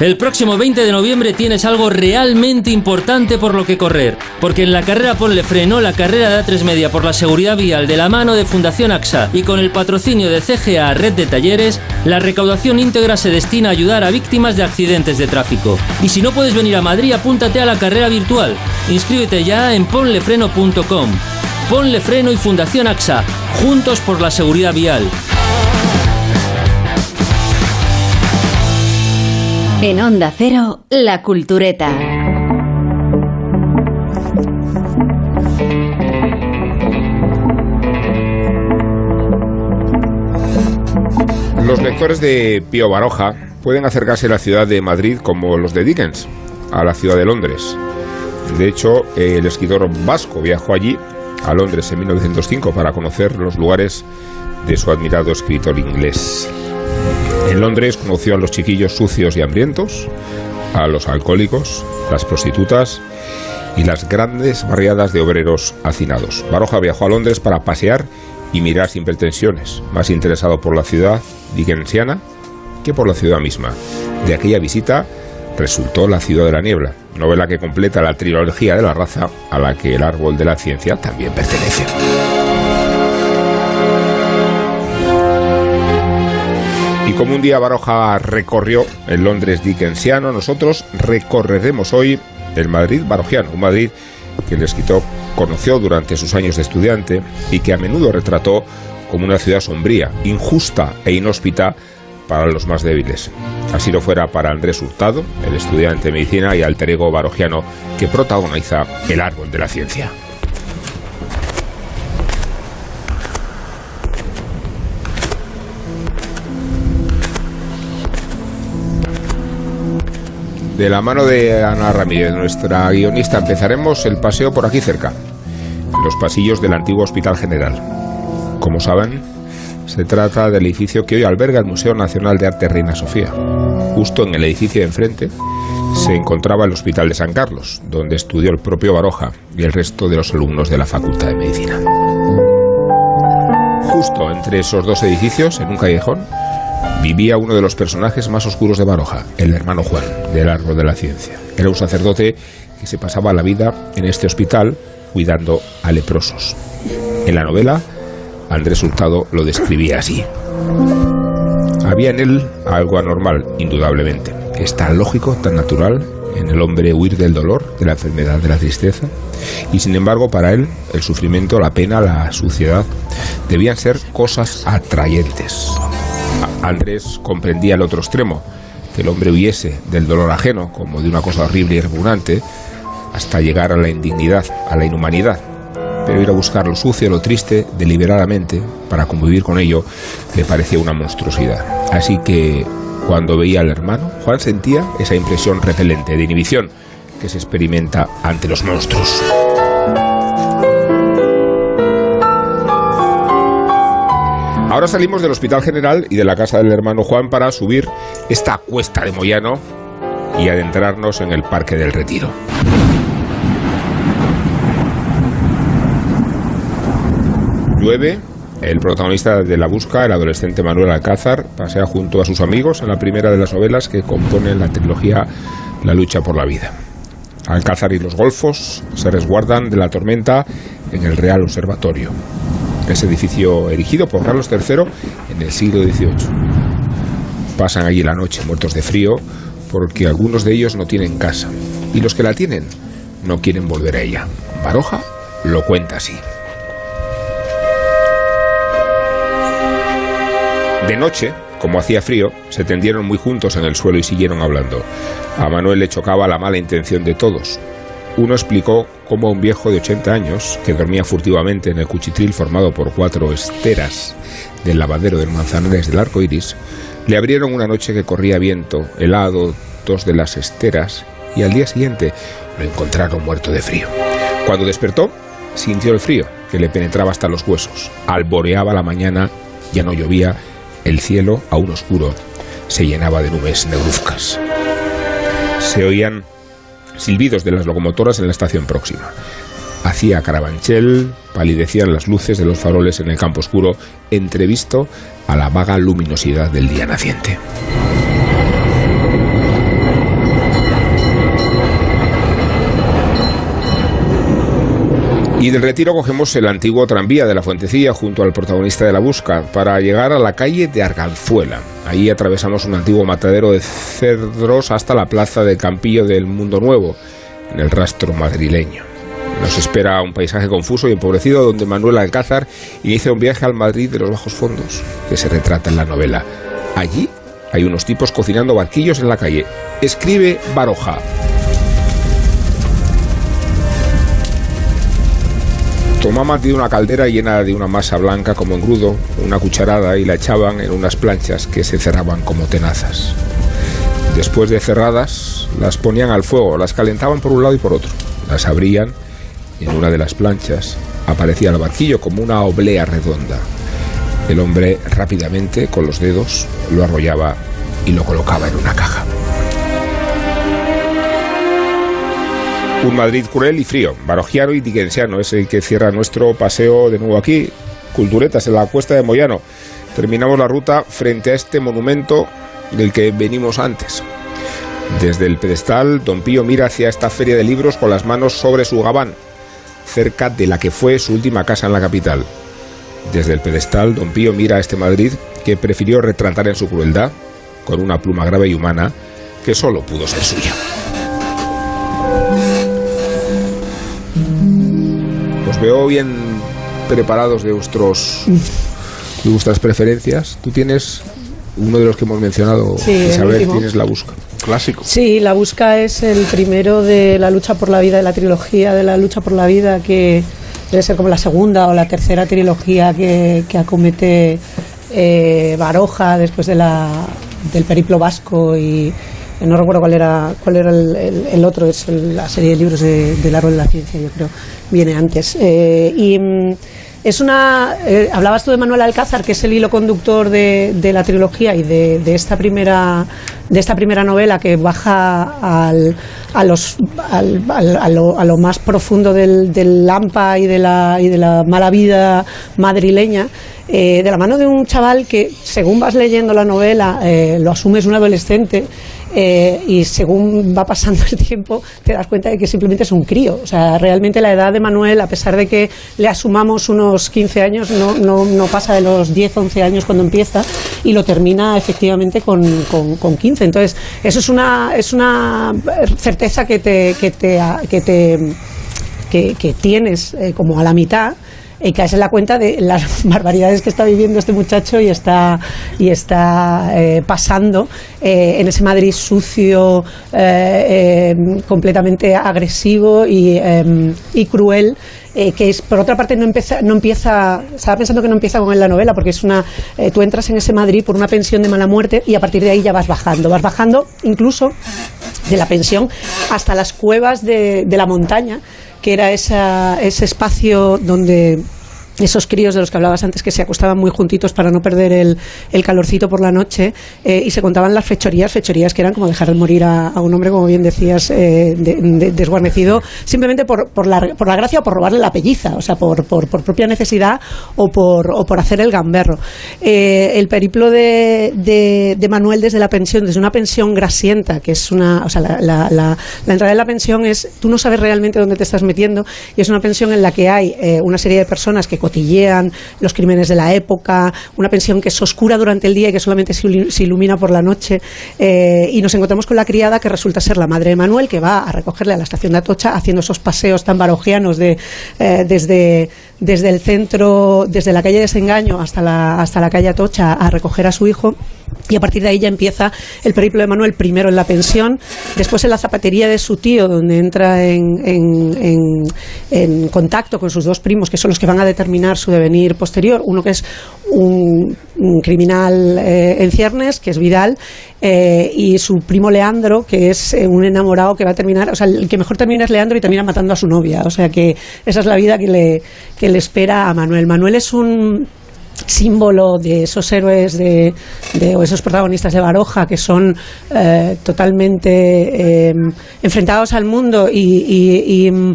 El próximo 20 de noviembre tienes algo realmente importante por lo que correr, porque en la carrera Ponle Freno, la carrera de A3 Media por la seguridad vial de la mano de Fundación AXA y con el patrocinio de CGA Red de Talleres, la recaudación íntegra se destina a ayudar a víctimas de accidentes de tráfico. Y si no puedes venir a Madrid, apúntate a la carrera virtual. Inscríbete ya en ponlefreno.com. Ponle Freno y Fundación AXA, juntos por la seguridad vial. En Onda Cero, La Cultureta. Los lectores de Pío Baroja pueden acercarse a la ciudad de Madrid como los de Dickens, a la ciudad de Londres. De hecho, el escritor vasco viajó allí, a Londres, en 1905, para conocer los lugares de su admirado escritor inglés. En Londres conoció a los chiquillos sucios y hambrientos, a los alcohólicos, las prostitutas y las grandes barriadas de obreros hacinados. Baroja viajó a Londres para pasear y mirar sin pretensiones, más interesado por la ciudad dickensiana que por la ciudad misma. De aquella visita resultó La ciudad de la niebla, novela que completa la trilogía de la raza a la que el árbol de la ciencia también pertenece. Como un día Baroja recorrió el Londres dickensiano, nosotros recorreremos hoy el Madrid barojiano, un Madrid que el escritor conoció durante sus años de estudiante y que a menudo retrató como una ciudad sombría, injusta e inhóspita para los más débiles. Así lo fuera para Andrés Hurtado, el estudiante de medicina y alter ego barojiano que protagoniza El árbol de la ciencia. De la mano de Ana Ramírez, nuestra guionista, empezaremos el paseo por aquí cerca, en los pasillos del antiguo Hospital General. Como saben, se trata del edificio que hoy alberga el Museo Nacional de Arte Reina Sofía. Justo en el edificio de enfrente se encontraba el Hospital de San Carlos, donde estudió el propio Baroja y el resto de los alumnos de la Facultad de Medicina. Justo entre esos dos edificios, en un callejón, vivía uno de los personajes más oscuros de Baroja, el hermano Juan, del Árbol de la Ciencia. Era un sacerdote que se pasaba la vida en este hospital cuidando a leprosos. En la novela, Andrés Hurtado lo describía así. Había en él algo anormal, indudablemente. Es tan lógico, tan natural en el hombre huir del dolor, de la enfermedad, de la tristeza. Y sin embargo, para él, el sufrimiento, la pena, la suciedad, debían ser cosas atrayentes. Andrés comprendía el otro extremo, que el hombre huyese del dolor ajeno como de una cosa horrible y repugnante, hasta llegar a la indignidad, a la inhumanidad. Pero ir a buscar lo sucio, lo triste, deliberadamente, para convivir con ello, le parecía una monstruosidad. Así que cuando veía al hermano, Juan sentía esa impresión repelente de inhibición que se experimenta ante los monstruos. Ahora salimos del Hospital General y de la casa del hermano Juan para subir esta cuesta de Moyano y adentrarnos en el Parque del Retiro. Llueve, el protagonista de La Busca, el adolescente Manuel Alcázar, pasea junto a sus amigos en la primera de las novelas que componen la trilogía La lucha por la vida. Alcázar y los golfos se resguardan de la tormenta en el Real Observatorio, ese edificio erigido por Carlos III en el siglo XVIII. Pasan allí la noche muertos de frío porque algunos de ellos no tienen casa y los que la tienen no quieren volver a ella. Baroja lo cuenta así. De noche, como hacía frío, se tendieron muy juntos en el suelo y siguieron hablando. A Manuel le chocaba la mala intención de todos. Uno explicó cómo un viejo de 80 años, que dormía furtivamente en el cuchitril formado por cuatro esteras del lavadero del Manzanares del Arco Iris, le abrieron una noche que corría viento, helado, dos de las esteras, y al día siguiente lo encontraron muerto de frío. Cuando despertó, sintió el frío, que le penetraba hasta los huesos. Alboreaba la mañana, ya no llovía, el cielo, aún oscuro, se llenaba de nubes negruzcas. Se oían silbidos de las locomotoras en la estación próxima. Hacía carabanchel, palidecían las luces de los faroles en el campo oscuro, entrevisto a la vaga luminosidad del día naciente. Y del retiro cogemos el antiguo tranvía de la Fuentecilla junto al protagonista de la busca para llegar a la calle de Arganzuela. Ahí atravesamos un antiguo matadero de cedros hasta la plaza del Campillo del Mundo Nuevo, en el rastro madrileño. Nos espera un paisaje confuso y empobrecido donde Manuel Alcázar inicia un viaje al Madrid de los bajos fondos, que se retrata en la novela. Allí hay unos tipos cocinando barquillos en la calle. Escribe Baroja. Mamá tiene una caldera llena de una masa blanca como engrudo, una cucharada y la echaban en unas planchas que se cerraban como tenazas. Después de cerradas, las ponían al fuego, las calentaban por un lado y por otro, las abrían y en una de las planchas aparecía el barquillo como una oblea redonda. El hombre rápidamente, con los dedos, lo arrollaba y lo colocaba en una caja. Un Madrid cruel y frío, barogiano y dickensiano es el que cierra nuestro paseo de nuevo aquí. Culturetas en la cuesta de Moyano. Terminamos la ruta frente a este monumento del que venimos antes. Desde el pedestal, Don Pío mira hacia esta feria de libros con las manos sobre su gabán, cerca de la que fue su última casa en la capital. Desde el pedestal, Don Pío mira a este Madrid que prefirió retratar en su crueldad, con una pluma grave y humana que solo pudo ser suya. Os veo bien preparados de vuestros de vuestras preferencias. Tú tienes uno de los que hemos mencionado, Sí, el Isabel, tienes la busca. Clásico. Sí, La Busca es el primero de la lucha por la vida, de la trilogía de la lucha por la vida, que debe ser como la segunda o la tercera trilogía que, que acomete eh, Baroja después de la, del periplo vasco y no recuerdo cuál era cuál era el, otro, es el- la serie de libros de, del árbol de la ciencia, yo creo, viene antes. Eh, y mm, es una. eh, hablabas tú de Manuel Alcázar, que es el hilo conductor de, la trilogía y de, esta primera de esta primera novela que baja al, a, los, al- a lo más profundo del, del Lampa y de la, y de la mala vida madrileña, eh, de la mano de un chaval que, según vas leyendo la novela, eh, lo asumes un adolescente eh, y según va pasando el tiempo te das cuenta de que simplemente es un crío. O sea, realmente la edad de Manuel, a pesar de que le asumamos unos 15 años, no, no, no pasa de los 10, 11 años cuando empieza y lo termina efectivamente con, con, con 15. Entonces, eso es una, es una certeza que te, que te, que te que, tienes eh, como a la mitad. Y caes en la cuenta de las barbaridades que está viviendo este muchacho y está, y está eh, pasando eh, en ese Madrid sucio, eh, eh, completamente agresivo y, eh, cruel. eh, que es por otra parte no empieza no empieza estaba pensando que no empieza con la novela porque es una eh, tú entras en ese Madrid por una pensión de mala muerte y a partir de ahí ya vas bajando vas bajando incluso de la pensión hasta las cuevas de, de la montaña que era esa, ese espacio donde esos críos de los que hablabas antes que se acostaban muy juntitos para no perder el, el calorcito por la noche eh, y se contaban las fechorías, fechorías que eran como dejar morir a, un hombre, como bien decías, eh, de- de- desguarnecido, simplemente por, por, la, por la gracia o por robarle la pelliza, o sea, por, por, propia necesidad o por, o hacer el gamberro. Eh, el periplo de, de, Manuel desde la pensión, desde una pensión grasienta, que es una, o sea, la, la, la- entrada de la pensión es, tú no sabes realmente dónde te estás metiendo y es una pensión en la que hay una serie de personas que cotillean los crímenes de la época, una pensión que es oscura durante el día y que solamente se ilumina por la noche. Eh, y nos encontramos con la criada que resulta ser la madre de Manuel que va a recogerle a la estación de Atocha haciendo esos paseos tan barogianos de, eh, desde, desde el centro, desde la calle Desengaño hasta la, hasta la calle Atocha a recoger a su hijo. Y a partir de ahí ya empieza el periplo de Manuel primero en la pensión, después en la zapatería de su tío, donde entra en, en- en- en contacto con sus dos primos, que son los que van a determinar su devenir posterior. Uno que es un, criminal eh, en ciernes, que es Vidal, eh, y su primo Leandro, que es eh, un enamorado que va a terminar, o sea, el que mejor termina es Leandro y termina matando a su novia. O sea que esa es la vida que le, que le espera a Manuel. Manuel es un símbolo de esos héroes de, o esos protagonistas de Baroja que son eh, totalmente eh, enfrentados al mundo y, mm,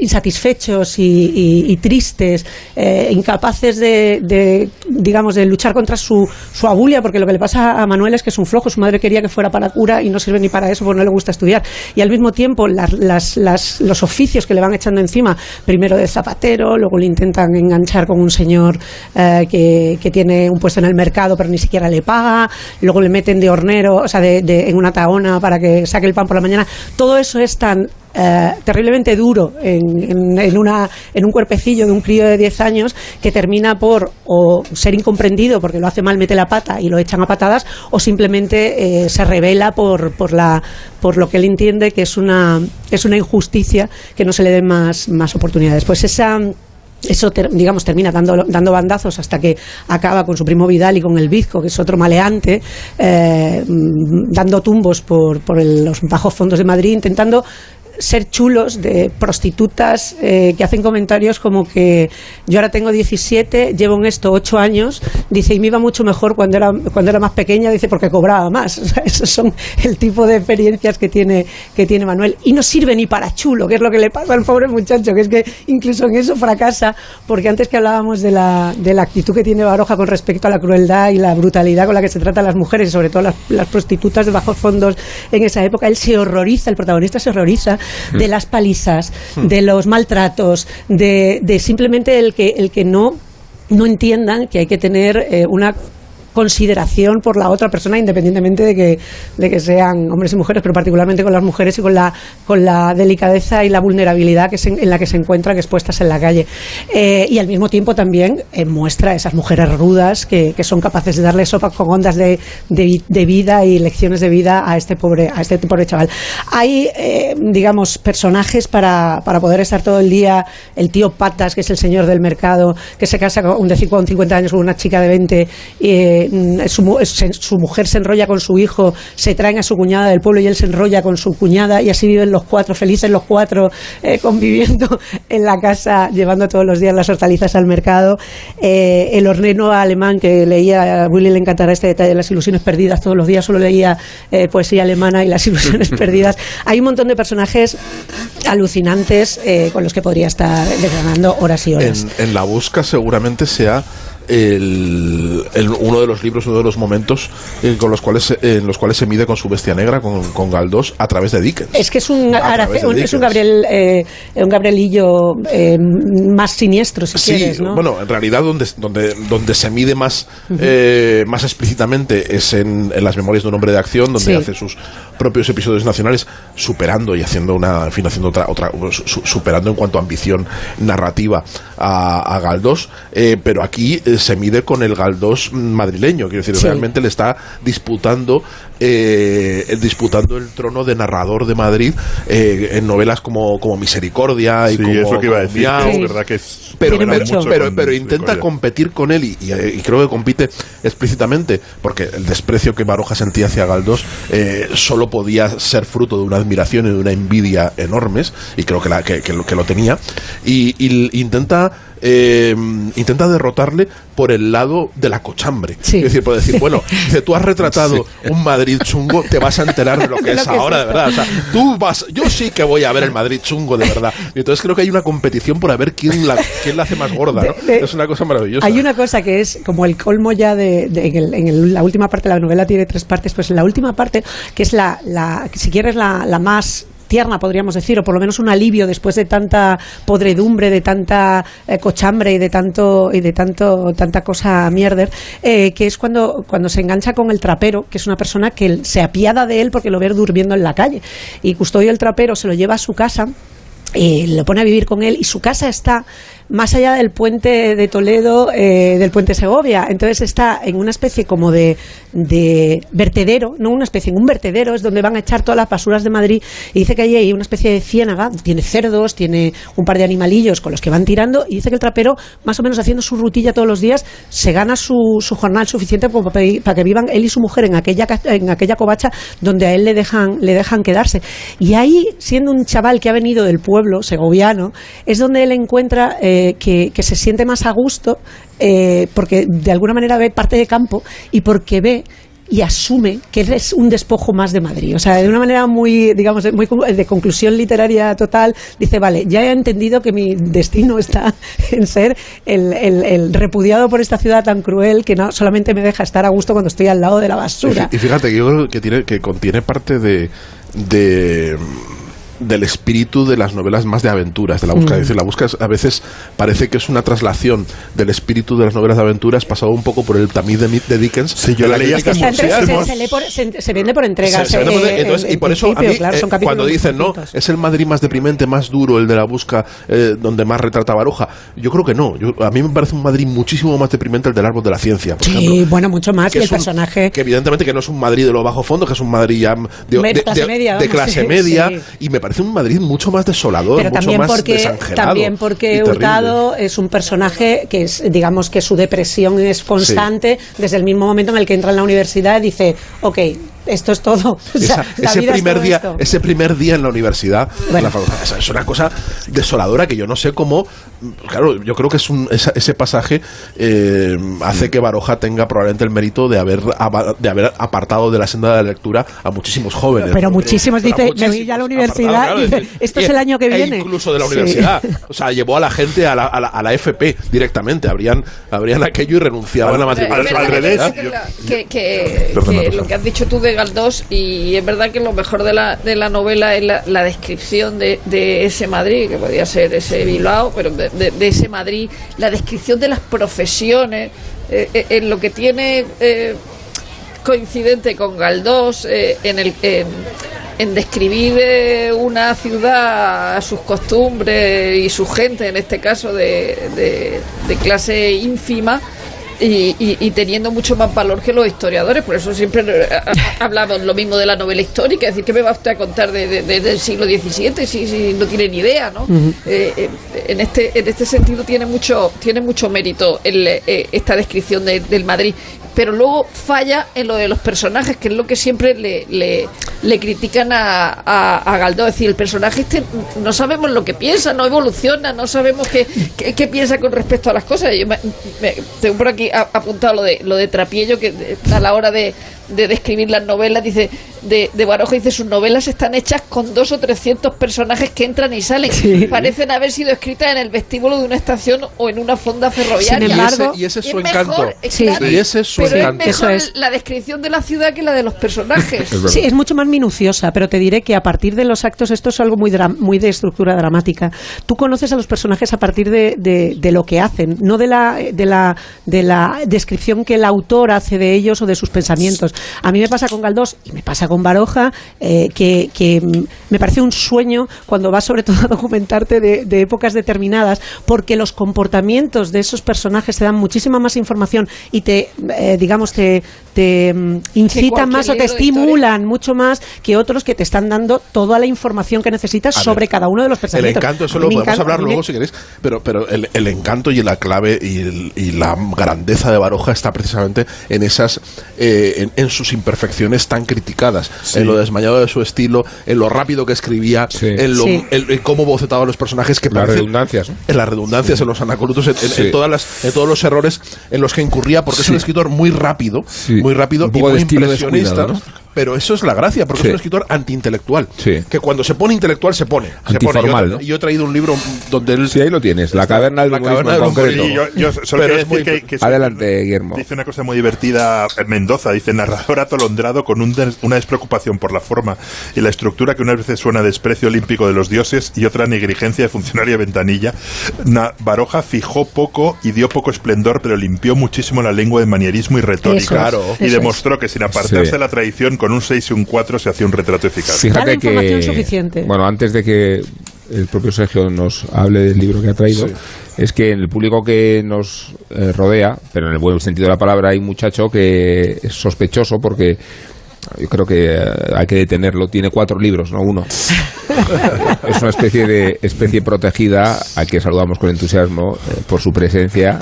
insatisfechos y, tristes, eh, incapaces de, de, digamos, de luchar contra su, su abulia, porque lo que le pasa a Manuel es que es un flojo, su madre quería que fuera para cura y no sirve ni para eso porque no le gusta estudiar. Y al mismo tiempo las, las- los oficios que le van echando encima, primero de zapatero, luego le intentan enganchar con un señor que, que tiene un puesto en el mercado pero ni siquiera le paga, luego le meten de hornero, o sea, de, de- en una taona para que saque el pan por la mañana. Todo eso es tan eh, terriblemente duro en, en- en una, en un cuerpecillo de un crío de 10 años que termina por o ser incomprendido porque lo hace mal, mete la pata y lo echan a patadas, o simplemente eh, se revela por, por, la, por lo que él entiende que es una, es una injusticia que no se le den más, más oportunidades. Pues esa eso digamos termina dando, dando bandazos hasta que acaba con su primo Vidal y con el Bizco, que es otro maleante, eh, mm, dando tumbos por, por los bajos fondos de Madrid, intentando ser chulos de prostitutas eh, que hacen comentarios como que yo ahora tengo 17, llevo en esto 8 años, dice, y me iba mucho mejor cuando era, cuando era más pequeña, dice, porque cobraba más. O esos son el tipo de experiencias que tiene, que tiene Manuel. Y no sirve ni para chulo, que es lo que le pasa al pobre muchacho, que es que incluso en eso fracasa, porque antes que hablábamos de la, de la actitud que tiene Baroja con respecto a la crueldad y la brutalidad con la que se trata a las mujeres, y sobre todo las, las prostitutas de bajos fondos en esa época, él se horroriza, el protagonista se horroriza de las palizas, de los maltratos, de, de simplemente el que, el que no, no entiendan que hay que tener eh, una consideración por la otra persona independientemente de que, de que sean hombres y mujeres, pero particularmente con las mujeres y con la, con la delicadeza y la vulnerabilidad que se- en la que se encuentran expuestas en la calle. Eh, y al mismo tiempo también eh, muestra a esas mujeres rudas que, que son capaces de darle sopa con ondas de, de de vida y lecciones de vida a este pobre, a este pobre chaval. Hay, eh, digamos, personajes para, para poder estar todo el día, el tío Patas, que es el señor del mercado, que se casa con, de cincu- con 50 años con una chica de 20, y, eh, su, mujer se enrolla con su hijo, se traen a su cuñada del pueblo y él se enrolla con su cuñada y así viven los cuatro, felices los cuatro, eh, conviviendo en la casa, llevando todos los días las hortalizas al mercado. Eh, el hornero alemán que leía, a Willy le encantará este detalle de las ilusiones perdidas, todos los días solo leía poesía alemana y las ilusiones perdidas. Hay un montón de personajes alucinantes con los que podría estar desgranando horas y horas. En, en la busca seguramente sea el, el- uno de los libros, uno de los momentos eh, con los cuales, se- en los cuales se mide con su bestia negra, con, con Galdós, a través de Dickens. Es que es un, Arace- es un. Gabriel eh, un Gabrielillo eh, más siniestro, si Sí, quieres, ¿no? bueno, en realidad donde, donde, donde se mide más, eh, más explícitamente es en, en las memorias de un hombre de acción, donde Sí. hace sus propios episodios nacionales, superando y haciendo una, en fin, haciendo otra, otra su- su- superando en cuanto a ambición narrativa a, a Galdós, eh, pero aquí eh, se mide con el Galdós madrileño, quiero decir, Sí. realmente le está disputando, eh, el- disputando el trono de narrador de Madrid eh, en novelas como, como Misericordia y Sí, como, es lo que iba a decir, verdad que es- pero, pero, mucho. pero, con pero intenta competir con él y, y, eh, y creo que compite explícitamente porque el desprecio que Baroja sentía hacia Galdós eh, solo podía ser fruto de una admiración y de una envidia enormes y creo que, la, que, que lo, que lo tenía y, intenta eh, intenta derrotarle por el lado de la cochambre. Es decir por decir bueno dice, tú has retratado un Madrid chungo te vas a enterar de lo que De lo es ahora de verdad. O sea, tú vas yo sí que voy a ver el Madrid chungo de verdad. Y entonces creo que hay una competición por a ver quién la, quién la hace más gorda ¿no? De- de- es una cosa maravillosa. Hay una cosa que es como el colmo ya de, de- en, el- en el- la última parte, la novela tiene tres partes, pues en la última parte, que es la, la si quieres, la, la más tierna, podríamos decir, o por lo menos un alivio después de tanta podredumbre, de tanta eh, cochambre y de tanto y de tanto tanta cosa mierder, eh, que es cuando, cuando se engancha con el trapero, que es una persona que se apiada de él porque lo ve durmiendo en la calle. Y Custodio el trapero se lo lleva a su casa eh, lo pone a vivir con él y su casa está más allá del puente de Toledo, eh, del puente Segovia. Entonces está en una especie como de, de vertedero, no una especie, en un vertedero es donde van a echar todas las basuras de Madrid. Y dice que allí hay una especie de ciénaga, tiene cerdos, tiene un par de animalillos con los que van tirando. Y dice que el trapero, más o menos haciendo su rutilla todos los días, se gana su, su jornal suficiente como para, para que vivan él y su mujer en aquella, en aquella covacha donde a él le dejan, le dejan quedarse. Y ahí, siendo un chaval que ha venido del pueblo segoviano, es donde él encuentra eh, que, se siente más a gusto eh, porque de alguna manera ve parte de campo y porque ve y asume que es un despojo más de Madrid. O sea, de una manera muy, digamos, muy de conclusión literaria total, dice, vale, ya he entendido que mi destino está en ser el, el- repudiado por esta ciudad tan cruel que no solamente me deja estar a gusto cuando estoy al lado de la basura. Y fíjate yo creo que, tiene, que contiene parte de del espíritu de las novelas más de aventuras, de la búsqueda. Mm. Es decir, la búsqueda a veces parece que es una traslación del espíritu de las novelas de aventuras pasado un poco por el tamiz de, de Dickens. Sí, yo la leí hasta se, se se- se vende por entregas. se- se vende por- eh, entonces, en- y por eso a mí, claro, eh, cuando dicen no es el Madrid más deprimente más duro el de la busca eh, donde más retrata Baroja yo creo que no Yo- a mí me parece un Madrid muchísimo más deprimente el del árbol de la ciencia por ejemplo Sí, bueno, mucho más. que el un- personaje. que evidentemente que no es un Madrid de lo bajo fondo, que es un Madrid ya de, Me- de- clase de- media, de clase sí, media sí. y me parece un Madrid mucho más desolador, pero mucho también más porque desangelado también porque. Hurtado es un personaje que es digamos que su depresión es constante desde el mismo momento en el que entra en la universidad y dice ok esto es todo O sea, Esa- la ese es primer todo día esto. ese primer día en la universidad Bueno. la facultad, esa- es una cosa desoladora que yo no sé cómo claro yo creo que es un, esa- ese pasaje eh, hace que Baroja tenga probablemente el mérito de haber de haber apartado de la senda de la lectura a muchísimos jóvenes pero ¿no? muchísimos dice me voy ya a la universidad apartado, y dice, esto y- es el año que e viene incluso de la Sí. universidad o sea llevó a la gente a la, a la, a la FP directamente habrían habrían aquello y renunciaban a la que, lo que has dicho tú de Galdós y es verdad que lo mejor de la, de la novela es la, la descripción de, de ese Madrid, que podía ser ese Bilbao, pero de, de- de ese Madrid, la descripción de las profesiones, eh, eh, en lo que tiene eh, coincidente con Galdós, eh, en el en, en describir una ciudad, sus costumbres y su gente, en este caso de, de- de clase ínfima, y, y- y teniendo mucho más valor que los historiadores. Por eso siempre eh, ha- hablamos lo mismo de la novela histórica, es decir, ¿qué me va usted a contar de- de- de- del siglo XVII si, si no tiene ni idea? ¿no? Eh, eh, en, este, en este sentido tiene mucho, tiene mucho mérito el, eh, esta descripción de- del Madrid. Pero luego falla en lo de los personajes, que es lo que siempre le, le, le critican a, a, a Galdós. Es decir, el personaje este no sabemos lo que piensa, no evoluciona, no sabemos qué, qué, qué piensa con respecto a las cosas. Yo me- me- tengo por aquí apuntado lo de, lo de Trapiello, que de- a la hora de, de describir las novelas, dice, de, de Baroja, dice, sus novelas están hechas con dos o trescientos personajes que entran y salen. Parecen haber sido escritas en el vestíbulo de una estación o en una fonda ferroviaria. Sin embargo- Y ese- y ese es su es encanto. mejor, Sí. claro, Y ese es su pero encanto. es mejor Eso es. la descripción de la ciudad que la de los personajes. Sí, es mucho más minuciosa, pero te diré que a partir de los actos, esto es algo muy, dra- muy de estructura dramática. Tú conoces a los personajes a partir de, de- de lo que hacen, no de la, de, la, de la descripción que el autor hace de ellos o de sus pensamientos. A mí me pasa con Galdós y me pasa con Baroja, eh, que, que, mm, me parece un sueño cuando vas sobre todo a documentarte de, de épocas determinadas, porque los comportamientos de esos personajes te dan muchísima más información y te, eh, digamos, te, te mm, incitan cualquier más o te estimulan mucho más que otros que te están dando toda la información que necesitas A sobre ver, cada uno de los El pensamientos. encanto, eso lo podemos encanta, hablar luego me- si queréis, pero, pero el, el encanto y la clave y, el- y la grandeza de Baroja está precisamente en esas, eh, en, en sus imperfecciones tan criticadas, en lo desmayado de su estilo, en lo rápido que escribía, en, lo, Sí. en- en cómo bocetaba a los personajes que Las parecen- redundancias, ¿no? en las redundancias, en los anacolutos, en, en- Sí. en todas las, en todos los errores en los que incurría, porque es un escritor muy rápido, muy rápido Un y muy de impresionista. Pero eso es la gracia, porque Sí. es un escritor antiintelectual. Sí. Que cuando se pone intelectual se pone. se pone. Antiformal, Yo, ¿no? yo he traído un libro donde él. Sí, ahí lo tienes, La caverna del La caverna del concreto. Y yo, yo solo Pero quiero es muy- decir que, que Adelante, Guillermo. dice una cosa muy divertida en Mendoza. Dice, narrador atolondrado con un des- una despreocupación por la forma y la estructura que unas veces suena a desprecio olímpico de los dioses y otra negligencia de funcionaria ventanilla. Na- Baroja fijó poco y dio poco esplendor, pero limpió muchísimo la lengua de manierismo y retórica. Eso es, Claro. y eso demostró que sin apartarse Sí. de la tradición, con un 6 y un 4 se hacía un retrato eficaz. Fíjate que, suficiente. bueno, antes de que el propio Sergio nos hable del libro que ha traído, es que en el público que nos eh, rodea, pero en el buen sentido de la palabra, hay un muchacho que es sospechoso porque yo creo que eh, hay que detenerlo. Tiene cuatro libros, no uno. es una especie de especie protegida a que saludamos con entusiasmo eh, por su presencia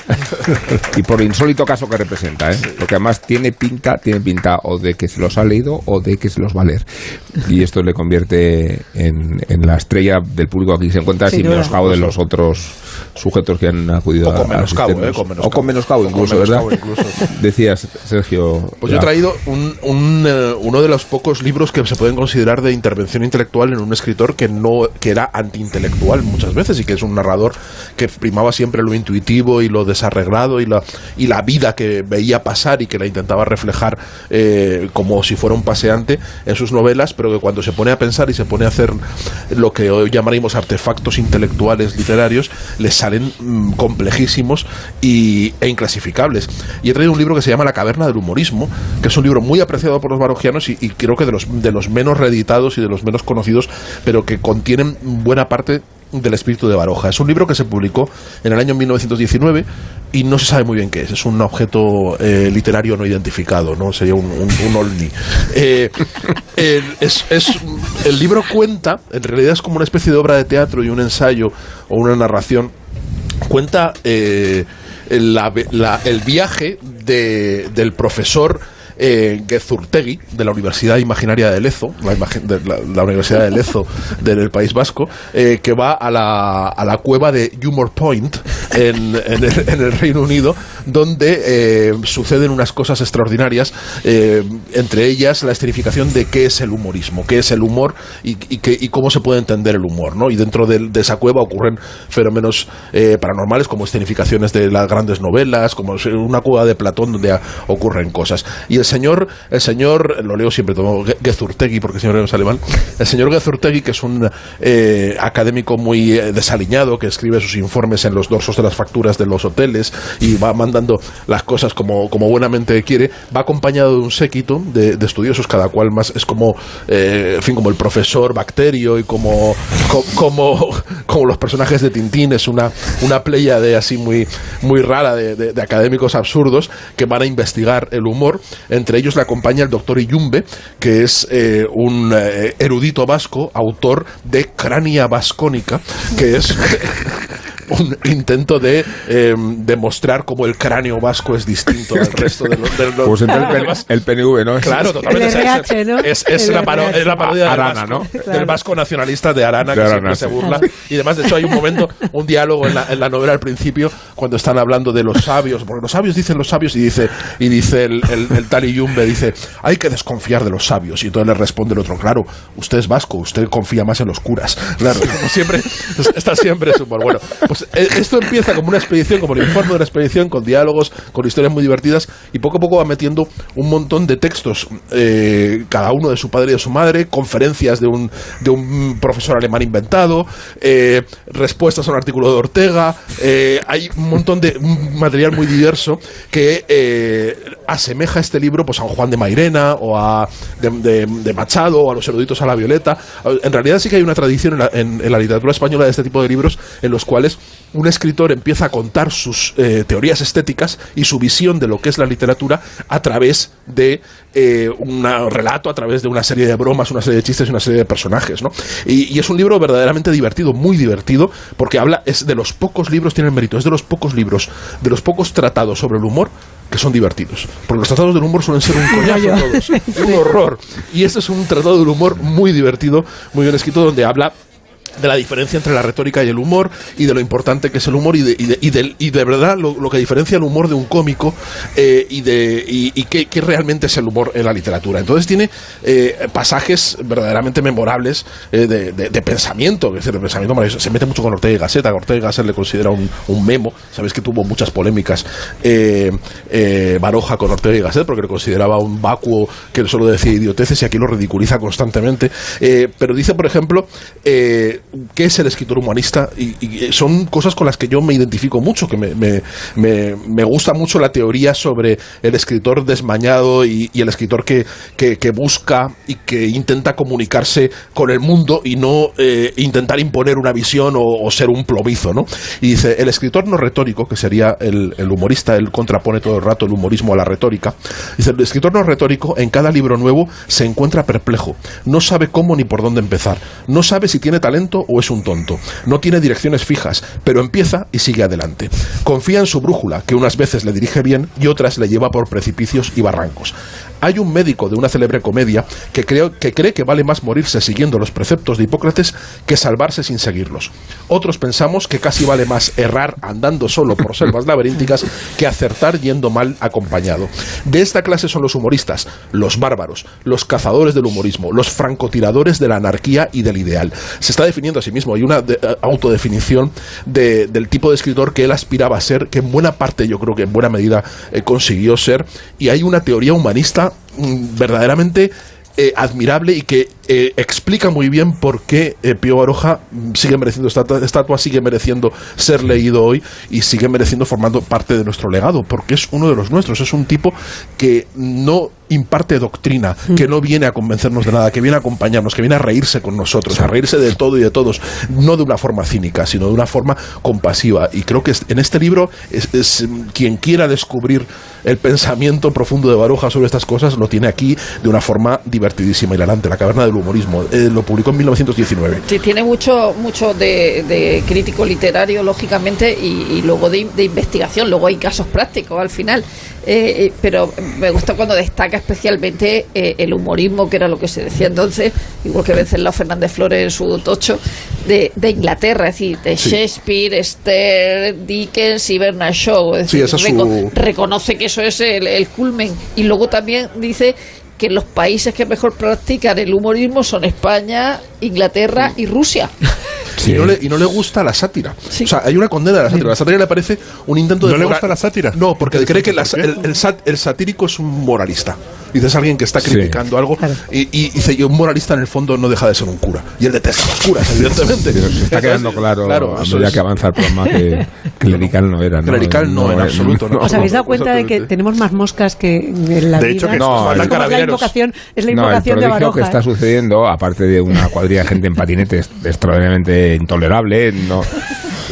y por el insólito caso que representa, ¿eh? porque además tiene pinta, tiene pinta o de que se los ha leído o de que se los va a leer. Y esto le convierte en, en la estrella del público que aquí se encuentra Sin sin menoscabo de los otros sujetos que han acudido O con a menoscabo. ¿eh? Con menoscabo. o con menoscabo O con incluso, menoscabo ¿verdad? incluso. Decías, Sergio. Pues yo he traído un, un, eh, uno de los pocos libros que se pueden considerar de intervención intelectual en un escritor que no que era antiintelectual muchas veces y que es un narrador que primaba siempre lo intuitivo y lo desarreglado y la, y la vida que veía pasar y que la intentaba reflejar eh, como si fuera un paseante en sus novelas, pero que cuando se pone a pensar y se pone a hacer lo que hoy llamaríamos artefactos intelectuales literarios, les salen mm, complejísimos y, e inclasificables. Y he traído un libro que se llama La caverna del humorismo, que es un libro muy apreciado por los y, y creo que de los, de los menos reeditados y de los menos conocidos, pero que contienen buena parte del espíritu de Baroja. Es un libro que se publicó en el año 1919 y no se sabe muy bien qué es. Es un objeto eh, literario no identificado, ¿no? Sería un, un, un ovni. Eh, el, es, es- el libro cuenta, en realidad es como una especie de obra de teatro y un ensayo o una narración cuenta eh, la- la- el viaje de- del profesor eh, Gezurtegui de la Universidad Imaginaria de Lezo, la, de Universidad de Lezo del País Vasco, eh, que va a la, a la cueva de Humor Point en, el, Reino Unido, donde eh, suceden unas cosas extraordinarias, eh, entre ellas la escenificación de qué es el humorismo, qué es el humor y, y y cómo se puede entender el humor. ¿no? Y dentro del- de, esa cueva ocurren fenómenos paranormales como escenificaciones de las grandes novelas, como una cueva de Platón donde ocurren cosas. Y el señor, el señor, lo leo siempre, tomo Ge- Gezurtegui, porque el señor es alemán, el señor Gezurtegui, que es un eh, académico muy eh, desaliñado, que escribe sus informes en los dorsos de las facturas de los hoteles y va mandando las cosas como, como buenamente quiere, va acompañado de un séquito de, de estudiosos, cada cual más es como, eh, fin, como el profesor Bacterio y como, co- como, como los personajes de Tintín, es una, una playa de así muy, muy rara de académicos absurdos que van a investigar el humor. Entre ellos le acompaña el doctor Iyumbe, que es eh, un eh, erudito vasco, autor de Crania Vascónica, que es un intento de eh, demostrar cómo el cráneo vasco es distinto al resto de los... de los- Pues entonces el, PNV, ¿no? Claro, totalmente. El RH, ¿no? Es, es El la, paro- es la parodia del Arana, vasco, ¿no? del vasco nacionalista de Arana, De que Arana, siempre se burla. Y además, de hecho, hay un momento, un diálogo en la, en la novela al principio, cuando están hablando de los sabios, porque los sabios dicen los sabios, y dice, y dice el, el, el tal Yumbe, dice, hay que desconfiar de los sabios. Y entonces le responde el otro, claro, usted es vasco, usted confía más en los curas. Claro, como siempre, está siempre su humor. Bueno, pues eh, esto empieza como una expedición, como el informe de la expedición, con diálogos, con historias muy divertidas, y poco a poco va metiendo un montón de textos, eh, cada uno de su padre y de su madre, conferencias de un, de un profesor alemán inventado, eh, respuestas a un artículo de Ortega, hay un montón de material muy diverso que asemeja este libro pues, a Juan de Mairena o a de, de- Machado o a los eruditos a la Violeta. En realidad sí que hay una tradición en la, en la literatura española de este tipo de libros en los cuales un escritor empieza a contar sus eh, teorías estéticas y su visión de lo que es la literatura a través de eh, un relato, a través de una serie de bromas, una serie de chistes y una serie de personajes. ¿no? Y, y es un libro verdaderamente divertido, muy divertido, porque habla, es de los pocos libros, tiene el mérito, es de los pocos libros, de los pocos tratados sobre el humor que son divertidos. Porque los tratados del humor suelen ser un coñazo todos, un horror. Y este es un tratado del humor muy divertido, muy bien escrito, donde habla de la diferencia entre la retórica y el humor y de lo importante que es el humor y de, y de, y de verdad lo, que diferencia el humor de un cómico eh, y de y, qué, realmente es el humor en la literatura. Entonces tiene eh, pasajes verdaderamente memorables eh, de, de- pensamiento, es decir, de pensamiento maravilloso. Se mete mucho con Ortega y Gasset, a Ortega y Gasset le considera un, un memo, sabéis que tuvo muchas polémicas eh, Baroja con Ortega y Gasset porque le consideraba un vacuo que solo decía idioteces y aquí lo ridiculiza constantemente. Pero dice, por ejemplo, eh, qué es el escritor humanista y, son cosas con las que yo me identifico mucho, que me, me, me- gusta mucho la teoría sobre el escritor desmañado y, el escritor que, que- busca y que intenta comunicarse con el mundo y no eh, intentar imponer una visión o, o ser un plomizo, ¿no? Y dice, el escritor no retórico, que sería el, el humorista, él contrapone todo el rato el humorismo a la retórica, dice, el escritor no retórico en cada libro nuevo se encuentra perplejo, no sabe cómo ni por dónde empezar, no sabe si tiene talento o es un tonto, no tiene direcciones fijas, pero empieza y sigue adelante. Confía en su brújula, que unas veces le dirige bien y otras le lleva por precipicios y barrancos. Hay un médico de una célebre comedia que, creo, que cree que vale más morirse siguiendo los preceptos de Hipócrates que salvarse sin seguirlos. Otros pensamos que casi vale más errar andando solo por selvas laberínticas que acertar yendo mal acompañado. De esta clase son los humoristas, los bárbaros, los cazadores del humorismo, los francotiradores de la anarquía y del ideal. Se está definiendo a sí mismo, hay una de- eh, autodefinición de- del tipo de escritor que él aspiraba a ser, que en buena parte yo creo que en buena medida eh, consiguió ser, y hay una teoría humanista mm, verdaderamente eh, admirable y que eh, explica muy bien por qué eh, Pío Baroja mm, sigue mereciendo estatua, estatua, sigue mereciendo ser leído hoy y sigue mereciendo formando parte de nuestro legado, porque es uno de los nuestros, es un tipo que no imparte doctrina, que no viene a convencernos de nada, que viene a acompañarnos, que viene a reírse con nosotros, a reírse de todo y de todos, no de una forma cínica, sino de una forma compasiva. Y creo que en este libro es, es, mm, quien quiera descubrir el pensamiento profundo de Baroja sobre estas cosas lo tiene aquí de una forma divertidísima, hilarante. La caverna del humorismo. Eh, lo publicó en 1919. Sí, tiene mucho mucho de, de crítico literario, lógicamente, y, y luego de, de investigación. Luego hay casos prácticos al final. Eh, eh, pero me gusta cuando destaca especialmente eh, el humorismo, que era lo que se decía entonces, igual que Venceslao Fernández Flores en su tocho, de, de Inglaterra, es decir, de Sí. Shakespeare, Esther, Dickens y Bernard Shaw. Es Sí, decir, esa es reco- su- reconoce que eso es el, el culmen. Y luego también dice que los países que mejor practican el humorismo son España, Inglaterra y Rusia. Y, no le, y no le gusta la sátira. O sea, hay una condena de la sátira. La sátira le parece un intento de. ¿No le gusta la sátira? No, porque cree que la- el, el sat- el satírico es un moralista. Dice, es alguien que está Sí. criticando algo. Y, y dice, y un moralista en el fondo no deja de ser un cura. Y él detesta a los curas, evidentemente. Pero se está quedando claro, claro, a medida es- que avanza el programa que clerical no era. ¿no? Clerical no, en eh, absoluto, no. ¿Os habéis dado cuenta de que tenemos más moscas que en la De hecho, vida? que No, es, como es la invocación, es la No, el invocación de Baroja. que está ¿eh? sucediendo, aparte de una cuadrilla de gente en patinetes extraordinariamente intolerable, no,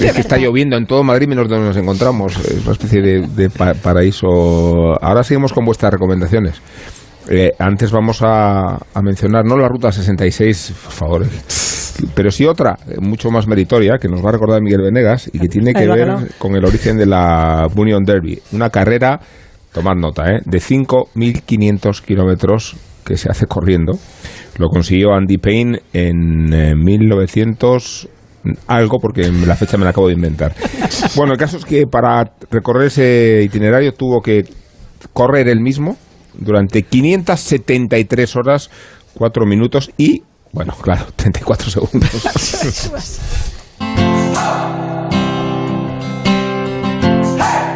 es que está lloviendo en todo Madrid menos donde nos encontramos. Es una especie de, de pa- paraíso. Ahora seguimos con vuestras recomendaciones. Eh, antes vamos a, a mencionar, no la ruta 66, por favor. pero sí otra, eh, mucho más meritoria, que nos va a recordar Miguel Venegas y que tiene que ver con el origen de la Union Derby. Una carrera, tomad nota, ¿eh? de 5.500 kilómetros que se hace corriendo. Lo consiguió Andy Payne en eh, 1900 algo porque la fecha me la acabo de inventar. Bueno, el caso es que para recorrer ese itinerario tuvo que correr él mismo durante 573 horas, 4 minutos y, bueno, claro, 34 segundos.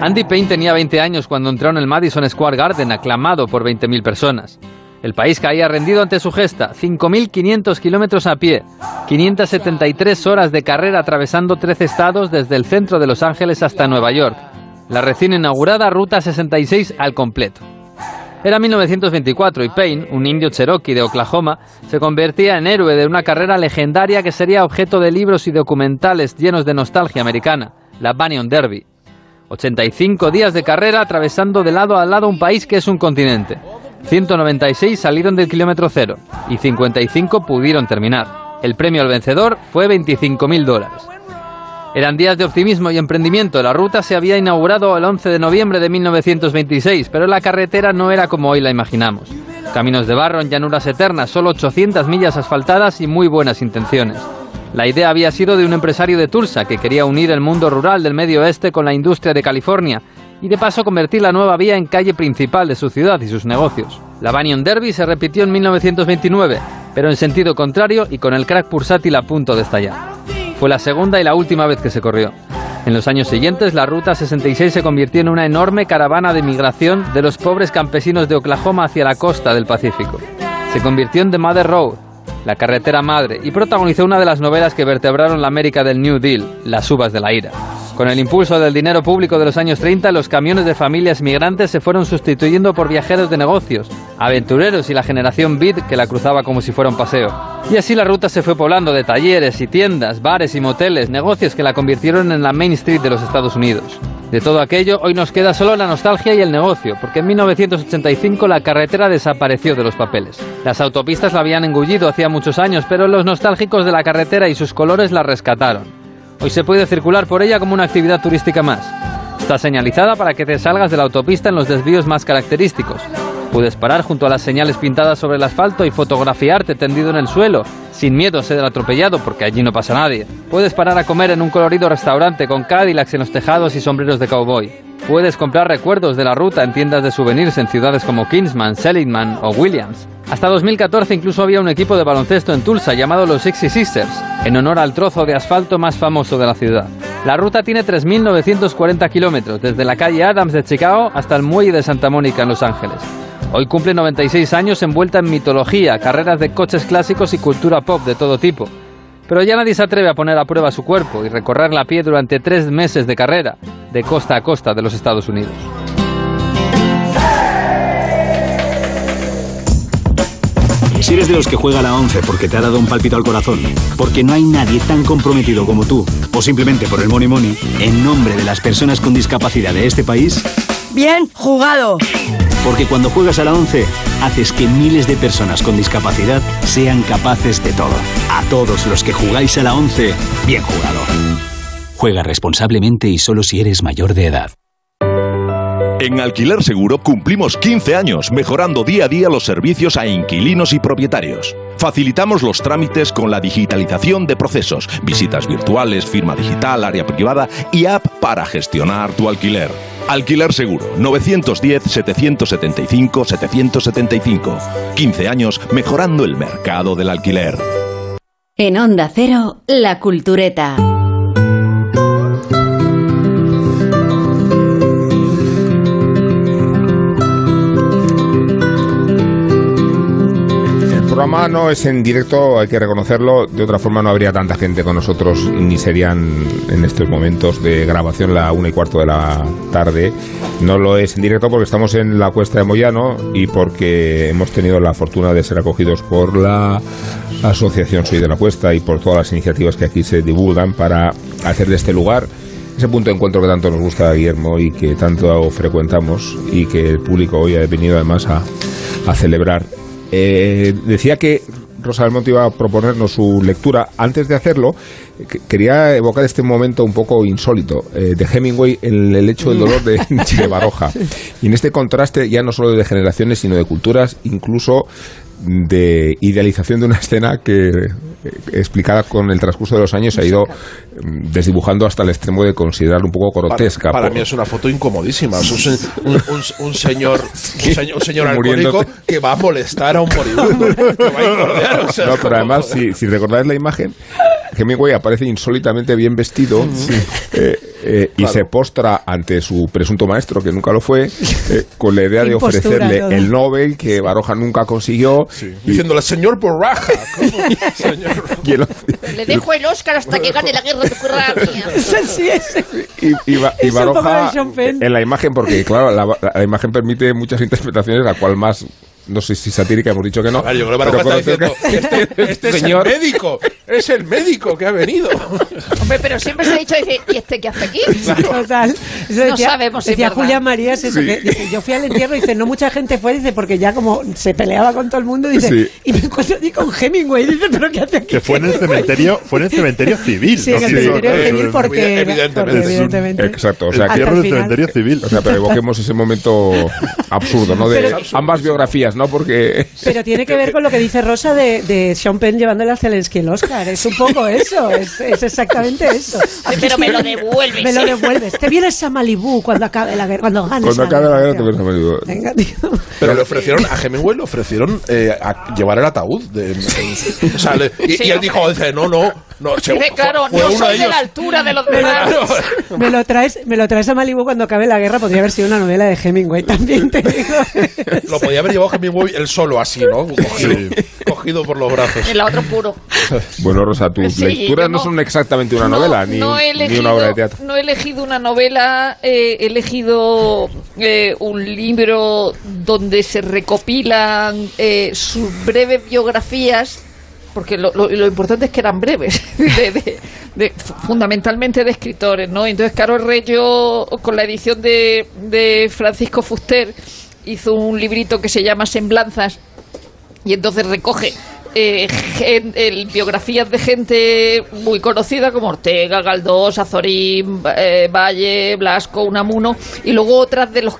Andy Payne tenía 20 años cuando entró en el Madison Square Garden, aclamado por 20.000 personas. El país caía rendido ante su gesta, 5.500 kilómetros a pie, 573 horas de carrera atravesando 13 estados desde el centro de Los Ángeles hasta Nueva York. La recién inaugurada Ruta 66 al completo. Era 1924 y Payne, un indio cherokee de Oklahoma, se convertía en héroe de una carrera legendaria que sería objeto de libros y documentales llenos de nostalgia americana, la Banyan Derby. 85 días de carrera atravesando de lado a lado un país que es un continente. 196 salieron del kilómetro cero y 55 pudieron terminar. El premio al vencedor fue 25.000 dólares. Eran días de optimismo y emprendimiento. La ruta se había inaugurado el 11 de noviembre de 1926, pero la carretera no era como hoy la imaginamos. Caminos de barro en llanuras eternas, solo 800 millas asfaltadas y muy buenas intenciones. La idea había sido de un empresario de Tulsa que quería unir el mundo rural del medio oeste con la industria de California y de paso convertir la nueva vía en calle principal de su ciudad y sus negocios. La Banyan Derby se repitió en 1929, pero en sentido contrario y con el crack pulsátil a punto de estallar. Fue la segunda y la última vez que se corrió. En los años siguientes, la Ruta 66 se convirtió en una enorme caravana de migración de los pobres campesinos de Oklahoma hacia la costa del Pacífico. Se convirtió en The Mother Road, la carretera madre, y protagonizó una de las novelas que vertebraron la América del New Deal, Las uvas de la ira. Con el impulso del dinero público de los años 30, los camiones de familias migrantes se fueron sustituyendo por viajeros de negocios, aventureros y la generación Beat que la cruzaba como si fuera un paseo. Y así la ruta se fue poblando de talleres y tiendas, bares y moteles, negocios que la convirtieron en la Main Street de los Estados Unidos. De todo aquello, hoy nos queda solo la nostalgia y el negocio, porque en 1985 la carretera desapareció de los papeles. Las autopistas la habían engullido hacía muchos años, pero los nostálgicos de la carretera y sus colores la rescataron. Hoy se puede circular por ella como una actividad turística más. Está señalizada para que te salgas de la autopista en los desvíos más característicos. Puedes parar junto a las señales pintadas sobre el asfalto y fotografiarte tendido en el suelo, sin miedo a ser atropellado porque allí no pasa nadie. Puedes parar a comer en un colorido restaurante con Cadillacs en los tejados y sombreros de cowboy. Puedes comprar recuerdos de la ruta en tiendas de souvenirs en ciudades como Kingsman, Seligman o Williams. Hasta 2014 incluso había un equipo de baloncesto en Tulsa llamado los Sixty Sisters, en honor al trozo de asfalto más famoso de la ciudad. La ruta tiene 3.940 kilómetros, desde la calle Adams de Chicago hasta el muelle de Santa Mónica en Los Ángeles. Hoy cumple 96 años envuelta en mitología, carreras de coches clásicos y cultura pop de todo tipo. Pero ya nadie se atreve a poner a prueba su cuerpo y recorrerla a pie durante tres meses de carrera, de costa a costa de los Estados Unidos. Si eres de los que juega la 11 porque te ha dado un palpito al corazón, porque no hay nadie tan comprometido como tú, o simplemente por el money money, en nombre de las personas con discapacidad de este país, Bien jugado. porque cuando juegas a la 11, haces que miles de personas con discapacidad sean capaces de todo. A todos los que jugáis a la 11, bien jugado. Juega responsablemente y solo si eres mayor de edad. En Alquiler Seguro cumplimos 15 años mejorando día a día los servicios a inquilinos y propietarios. Facilitamos los trámites con la digitalización de procesos, visitas virtuales, firma digital, área privada y app para gestionar tu alquiler. Alquiler Seguro 910-775-775. 15 años mejorando el mercado del alquiler. En Onda Cero, La Cultureta. Programa no es en directo, hay que reconocerlo. De otra forma, no habría tanta gente con nosotros ni serían en estos momentos de grabación la una y cuarto de la tarde. No lo es en directo porque estamos en la cuesta de Moyano y porque hemos tenido la fortuna de ser acogidos por la Asociación Soy de la Cuesta y por todas las iniciativas que aquí se divulgan para hacer de este lugar ese punto de encuentro que tanto nos gusta a Guillermo y que tanto frecuentamos y que el público hoy ha venido además a, a celebrar. Eh, decía que Rosa del Monte iba a proponernos su lectura, antes de hacerlo, que- quería evocar este momento un poco insólito eh, de Hemingway en el hecho del dolor de, de Baroja. Y en este contraste ya no solo de generaciones, sino de culturas, incluso de idealización de una escena que, eh, explicada con el transcurso de los años, se ha ido mm, desdibujando hasta el extremo de considerar un poco grotesca. Para, mí es una foto incomodísima. Es un, un- un- un señor, un señor, un señor alcohólico que va a molestar a un moribundo. que va a engordar, o sea, No, pero además, si, si recordáis la imagen, Hemingway aparece insólitamente bien vestido eh, eh, y Claro. se postra ante su presunto maestro, que nunca lo fue, eh, con la idea de ofrecerle todo. el Nobel que Baroja nunca consiguió. y- Diciéndole, señor Borraja. ¿cómo? Señor- y el- Le dejo el Oscar hasta que gane la guerra de Ucrania. Sí, y, y Ba- y Baroja en la imagen, porque claro, la, la imagen permite muchas interpretaciones, la cual más, no sé si satírica, hemos dicho que no. Claro, yo creo que está diciendo, que- este, este es señor- el médico, es el médico que ha venido. Hombre, pero siempre se ha dicho, dice, ¿y este qué hace aquí? Total. Eso No sabemos si es Decía verdad. Julia Marías eso, Sí. que dice, yo fui al entierro y dice, no mucha gente fue, dice, porque ya como se peleaba con todo el mundo, dice, Sí. y me encuentro allí con Hemingway, dice, pero ¿qué hace aquí? Que fue en el cementerio, fue en el cementerio civil. Sí, en el Sí, cementerio civil porque, Evidentemente. porque Es un- evidentemente. Exacto, o El sea, que- entierro el del cementerio civil. O sea, pero evoquemos ese momento absurdo, ¿no? De ambas biografías, ¿no? Porque Pero tiene que ver con lo que dice Rosa de, de Sean Penn llevándole a Zelensky el Oscar. Es un poco eso, es, es exactamente eso. Aquí Pero me lo devuelves. Me lo devuelves. Te vienes a Malibú cuando acabe la guerra, cuando ganes cuando acabe la guerra te ves a menudo. Venga, tío. Pero le ofrecieron, a Hemingway le ofrecieron eh, a llevar el ataúd. De, en- o sea, le- y, Sí, y él dijo, dice, no, no, no. se- Dice, claro, fue no soy de la altura de los Me lo, demás. me lo traes, me lo traes a Malibu cuando acabe la guerra. Podría haber sido una novela de Hemingway también, te digo. Lo podía haber llevado Hemingway él solo así, ¿no? Cogido, cogido por los brazos. El otro puro. Bueno, Rosa, tus Sí, lecturas no, no- son exactamente una No, novela, ni, no ni elegido, una obra de teatro. No he elegido una novela, eh, he elegido eh, un libro donde se recopilan eh, sus breves biografías, porque lo, importante es que eran breves, de- de- fundamentalmente de escritores, ¿no? Entonces, Caro Reyo, con la edición de, de Francisco Fuster, hizo un librito que se llama Semblanzas, y entonces recoge eh, biografías de gente muy conocida como Ortega, Galdós, Azorín, eh, Valle, Blasco, Unamuno y luego otras de los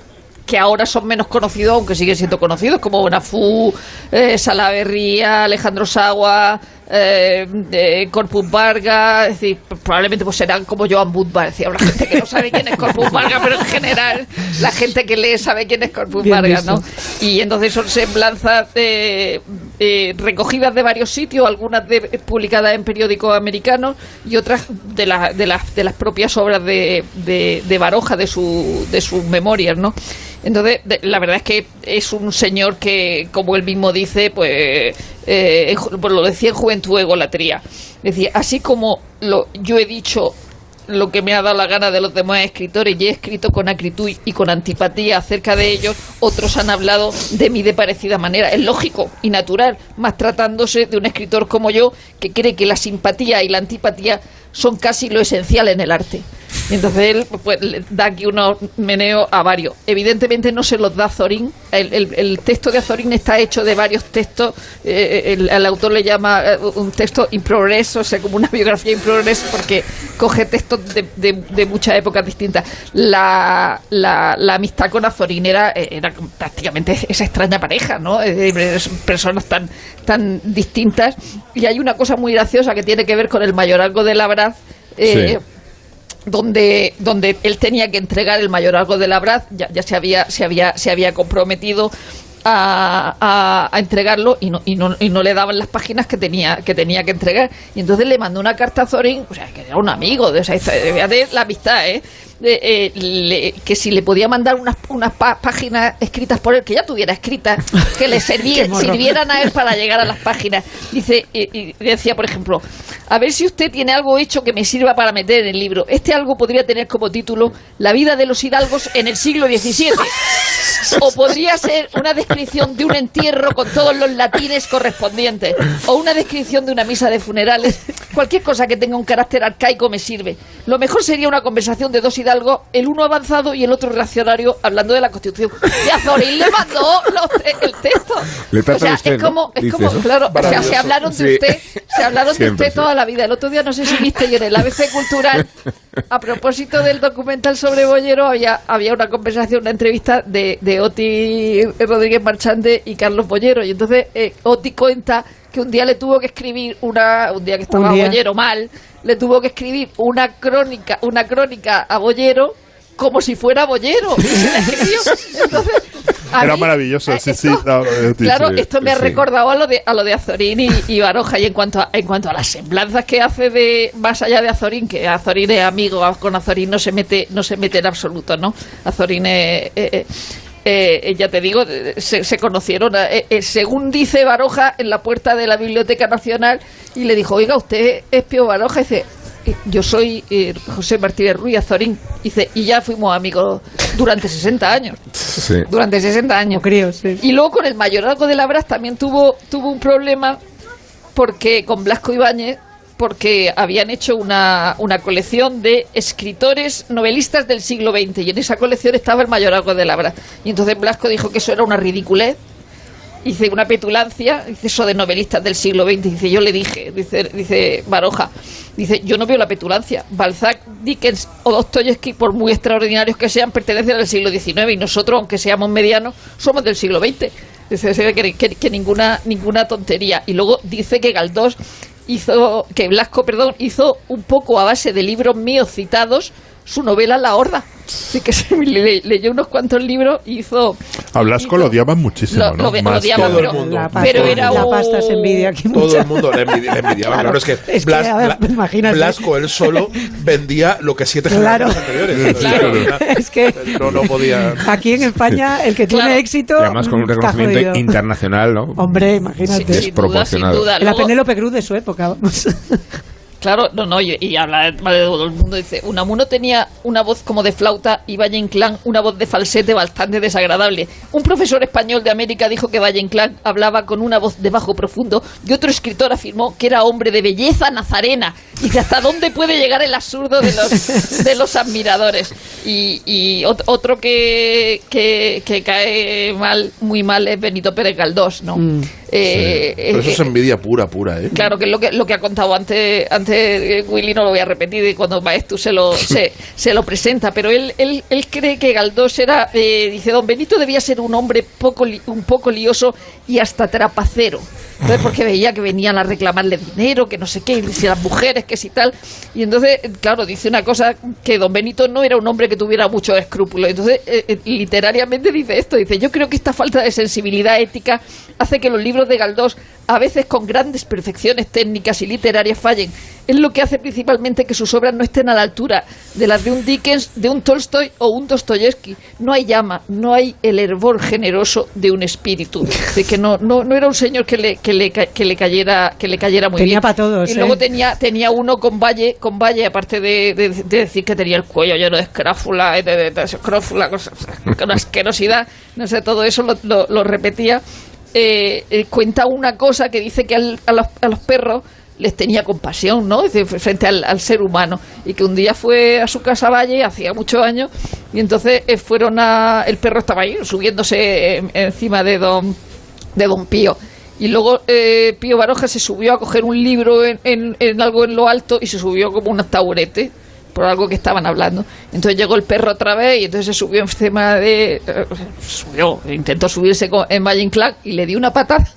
que ahora son menos conocidos, aunque siguen siendo conocidos, como Bonafú, eh, Salaverría, Alejandro Sagua, eh, eh, Corpus es decir, probablemente pues serán como Joan Budvar, es decir, habrá gente que no sabe quién es Corpus Vargas, pero en general la gente que lee sabe quién es Corpus Bien Vargas, visto. ¿no? Y entonces son semblanzas eh, eh, recogidas de varios sitios, algunas de, publicadas en periódicos americanos y otras de, la- de, las, de las propias obras de, de, de Baroja, de, su, de sus memorias, ¿no? Entonces, de- la verdad es que es un señor que, como él mismo dice, pues, eh, pues lo decía en Juventud Egolatría. Decía, así como lo, yo he dicho lo que me ha dado la gana de los demás escritores y he escrito con acritud y con antipatía acerca de ellos, otros han hablado de mí de parecida manera. Es lógico y natural, más tratándose de un escritor como yo que cree que la simpatía y la antipatía son casi lo esencial en el arte. Y entonces él pues, le da aquí unos meneos a varios. Evidentemente no se los da Azorín. El, el- texto de Azorín está hecho de varios textos. Eh, el, el autor le llama eh, un texto in progress, o sea, como una biografía in progress, porque coge textos de, de- muchas épocas distintas. La, la, la amistad con Azorín era, eh, era prácticamente esa extraña pareja, ¿no? Eh, eh, son personas tan, tan distintas. Y hay una cosa muy graciosa que tiene que ver con el mayorazgo de Labraz. eh, Sí. donde, donde él tenía que entregar el mayorazgo de Labraz, ya, ya se había, se había, se había comprometido a, a- a entregarlo y no, y, no, y no le daban las páginas que tenía, que tenía que entregar. Y entonces le mandó una carta a Zorín, o sea, que era un amigo, de, o sea, de la amistad, ¿eh? Eh, le- que si le podía mandar unas, unas páginas escritas por él, que ya tuviera escritas, que le sirvieran a él para llegar a las páginas. Dice, y, y decía, por ejemplo, a ver si usted tiene algo hecho que me sirva para meter en el libro. Este algo podría tener como título La vida de los hidalgos en el siglo XVII. O podría ser una descripción de un entierro con todos los latines correspondientes. O una descripción de una misa de funerales. Cualquier cosa que tenga un carácter arcaico me sirve. Lo mejor sería una conversación de dos hidalgos, el uno avanzado y el otro reaccionario, hablando de la Constitución. Y Azorín le mandó los te- el texto. Le o sea, usted, es como, ¿no? es como claro, o sea, se hablaron de Sí. usted, se hablaron Siempre, de usted sí. toda la vida. El otro día no sé si viste y en el ABC Cultural, a propósito del documental sobre Bollero, había, había una conversación, una entrevista de, de Oti Rodríguez Marchante y Carlos Bollero. Y entonces eh, Oti cuenta que un día le tuvo que escribir una, un día que estaba día. Bollero mal, le tuvo que escribir una crónica, una crónica a Bollero como si fuera Bollero. Entonces, a Era mí, maravilloso, sí, sí. no, eh, sí, Claro, sí, esto me ha recordado a lo de a lo de Azorín y, y Baroja y en cuanto a, en cuanto a las semblanzas que hace de más allá de Azorín, que Azorín es amigo, con Azorín no se mete no se mete en absoluto, ¿no? Azorín es, eh, eh, eh, ya te digo, eh, se, se conocieron, eh, eh, según dice Baroja, en la puerta de la Biblioteca Nacional y le dijo, oiga, usted es Pío Baroja, y dice, "Eh, yo soy eh, José Martínez Ruiz Azorín, dice, y ya fuimos amigos durante 60 años Sí. durante 60 años. Y luego con el mayorazgo de Labras también tuvo, tuvo un problema porque con Blasco Ibáñez porque habían hecho una, una colección de escritores novelistas del siglo XX y en esa colección estaba el mayorazgo de Labras. Y entonces Blasco dijo que eso era una ridiculez hice una petulancia, dice eso de novelistas del siglo XX, dice yo le dije, dice, dice Baroja, dice yo no veo la petulancia, Balzac, Dickens o Dostoyevsky, por muy extraordinarios que sean, pertenecen al siglo XIX y nosotros, aunque seamos medianos, somos del siglo XX. Dice que- que ninguna, ninguna tontería. Y luego dice que Galdós hizo, que Blasco, perdón, hizo un poco a base de libros míos citados su novela La Horda. Así que se le- leyó unos cuantos libros y hizo A Blasco lo odiaban muchísimo, Lo- ¿no? lo- lo Más que- odiaban, pero- mundo. La pasta, Pero era la un- pasta se envidia aquí Todo mucho. el mundo le, envidi- le envidiaba. Claro, es que, Es que, Blas- a ver, Bla- imagínate. Blasco él solo vendía lo que siete Claro. generaciones anteriores. Claro. Es que No, no podía. aquí en España el que tiene Claro. éxito Y además con un reconocimiento jodido. internacional, ¿no? Hombre, imagínate. Sí, sin duda, sin Desproporcionado. duda. La Penélope Cruz de su época, vamos. Claro, no, no, y, y habla de todo el mundo. Dice, Unamuno tenía una voz como de flauta y Valle Inclán una voz de falsete bastante desagradable. Un profesor español de América dijo que Valle Inclán hablaba con una voz de bajo profundo y otro escritor afirmó que era hombre de belleza nazarena. Y que hasta dónde puede llegar el absurdo de los, de los admiradores. Y, y ot- otro que, que, que cae mal, muy mal es Benito Pérez Galdós, ¿no? Eh, Pero eso eh, es envidia pura, pura, ¿eh? Claro, que es lo que, lo que ha contado antes, antes eh, Willy, no lo voy a repetir, y cuando Maestu se lo, se, se lo presenta, pero él, él, él cree que Galdós era, eh, dice, don Benito debía ser un hombre poco un poco lioso y hasta trapacero. Entonces, porque veía que venían a reclamarle dinero, que no sé qué, y si las mujeres, que si tal. Y entonces, claro, dice una cosa que don Benito no era un hombre que tuviera muchos escrúpulos. Entonces, eh, literariamente dice esto, dice, yo creo que esta falta de sensibilidad ética hace que los libros de Galdós, a veces con grandes perfecciones técnicas y literarias, fallen. Es lo que hace principalmente que sus obras no estén a la altura de las de un Dickens, de un Tolstoy o un Dostoyevsky. No hay llama, no hay el hervor generoso de un espíritu. De que no, no, no era un señor que le, que le, que le cayera, que le cayera muy Tenía bien. pa' todos, y ¿eh? luego tenía, tenía uno con Valle, con Valle, aparte de, de- de decir que tenía el cuello lleno de escráfula, de, de, de escrófula, una asquerosidad, no sé, todo eso lo, lo- lo repetía. Eh, eh, cuenta una cosa que dice que al- a, los, a los perros les tenía compasión, ¿no? Frente al, al ser humano. Y que un día fue a su casa Valle, hacía muchos años, y entonces eh, fueron a. El perro estaba ahí, subiéndose eh, encima de don, de don Pío. Y luego eh, Pío Baroja se subió a coger un libro en, en- en algo en lo alto y se subió como un taburete por algo que estaban hablando. Entonces llegó el perro otra vez y entonces se subió encima de... eh, subió, intentó subirse con, en Valle Inclán y le dio una patada.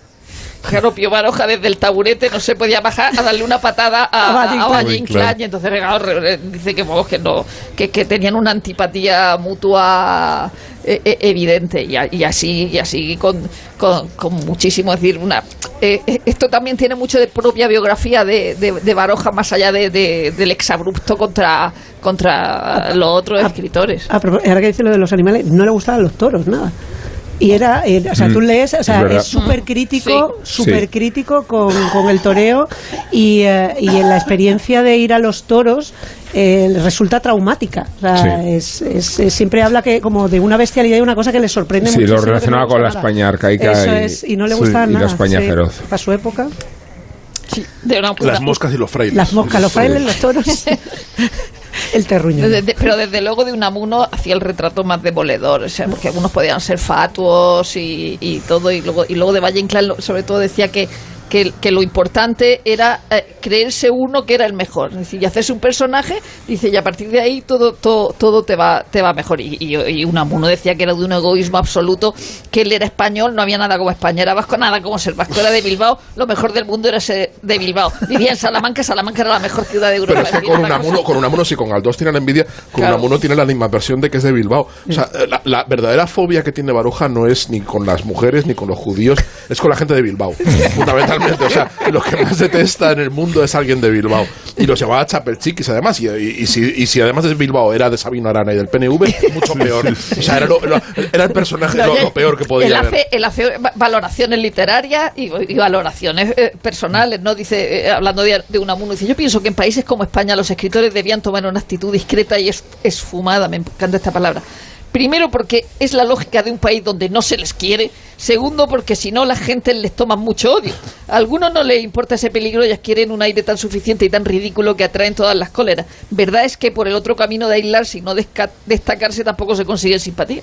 Claro, Pío Baroja desde el taburete no se podía bajar a darle una patada a, A Valle a. Inclán y entonces claro, re- re- dice que, vamos, que no que, que tenían una antipatía mutua eh, eh, evidente y, a- y así y así con, con, con muchísimo es decir una eh, eh, esto también tiene mucho de propia biografía de, de, de Baroja más allá de, de- del exabrupto contra contra los otros escritores Ah, pero ahora que dice lo de los animales, no le gustaban los toros, nada. Y era, eh, o sea, tú Mm, lees, o sea, es súper crítico, Sí. súper Sí. crítico con, con el toreo y, eh, y en la experiencia de ir a los toros eh, resulta traumática. O sea, Sí. es, es- es- siempre habla que como de una bestialidad y una cosa que le sorprende Sí, lo que no con la gusta España nada. arcaica Eso y- es, y no le Sí, gustaba y la nada. España sí, feroz. Para su época. De una- Las moscas y los frailes. Las moscas, los frailes, los toros, el terruño. Pero desde luego de Unamuno hacía el retrato más demoledor, o sea, porque algunos podían ser fatuos y, y todo, y luego, y luego de Valle Inclán sobre todo decía que, que, que lo importante era eh, creerse uno que era el mejor, es decir, y hacerse un personaje, dice, y a partir de ahí todo, todo, todo te va, te va mejor. Y, y, y Unamuno decía que era de un egoísmo absoluto, que él era español, no había nada como España, era vasco, nada como ser vasco, era de Bilbao, lo mejor del mundo era ser de Bilbao. Vivía en Salamanca, Salamanca era la mejor ciudad de Europa. Pero es que con una Unamuno, con Unamuno, si con Galdós tienen envidia, con Claro. Unamuno tiene la animadversión de que es de Bilbao. O sea, la, la verdadera fobia que tiene Baruja no es ni con las mujeres ni con los judíos, es con la gente de Bilbao. Fundamentalmente. O sea, lo que más detesta en el mundo es alguien de Bilbao. Y los llamaba chapelchiquis además. Y, y- y si, y si además de Bilbao era de Sabino Arana y del PNV, mucho peor. O sea, era, lo- lo- era el personaje No, lo, peor que podía él haber. hace, él hace va- valoraciones literarias y, y valoraciones eh, personales, ¿no? Dice, eh, hablando de, de Unamuno, dice, yo pienso que en países como España los escritores debían tomar una actitud discreta y es- esfumada, me encanta esta palabra. Primero porque es la lógica de un país donde no se les quiere. Segundo porque si no la gente les toma mucho odio. A algunos no les importa ese peligro y adquieren un aire tan suficiente y tan ridículo que atraen todas las cóleras. Verdad es que por el otro camino de aislarse y no destacarse tampoco se consigue simpatía.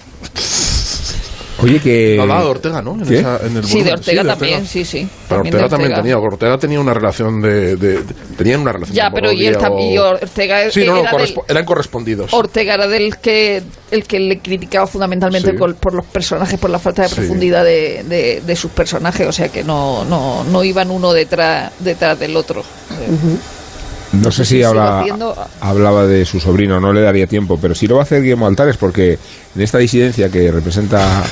Oye, que... Hablaba de Ortega, ¿no? En ¿Qué? esa- en el Sí, de. Ortega también, sí, sí. Pero También Ortega también tenía, Ortega tenía una relación de, de- de- tenían una relación Ya, de pero y él también, y Ortega Sí, no, no, era del- correspo- eran correspondidos. Ortega era del que el que le criticaba fundamentalmente Sí. por, por los personajes, por la falta de Sí. profundidad de, de- de sus personajes, o sea que no, no, no iban uno detrás, detrás del otro. No sé si habla- haciendo- hablaba de su sobrino, no le daría tiempo, pero sí lo va a hacer Guillermo Altares porque en esta disidencia que representa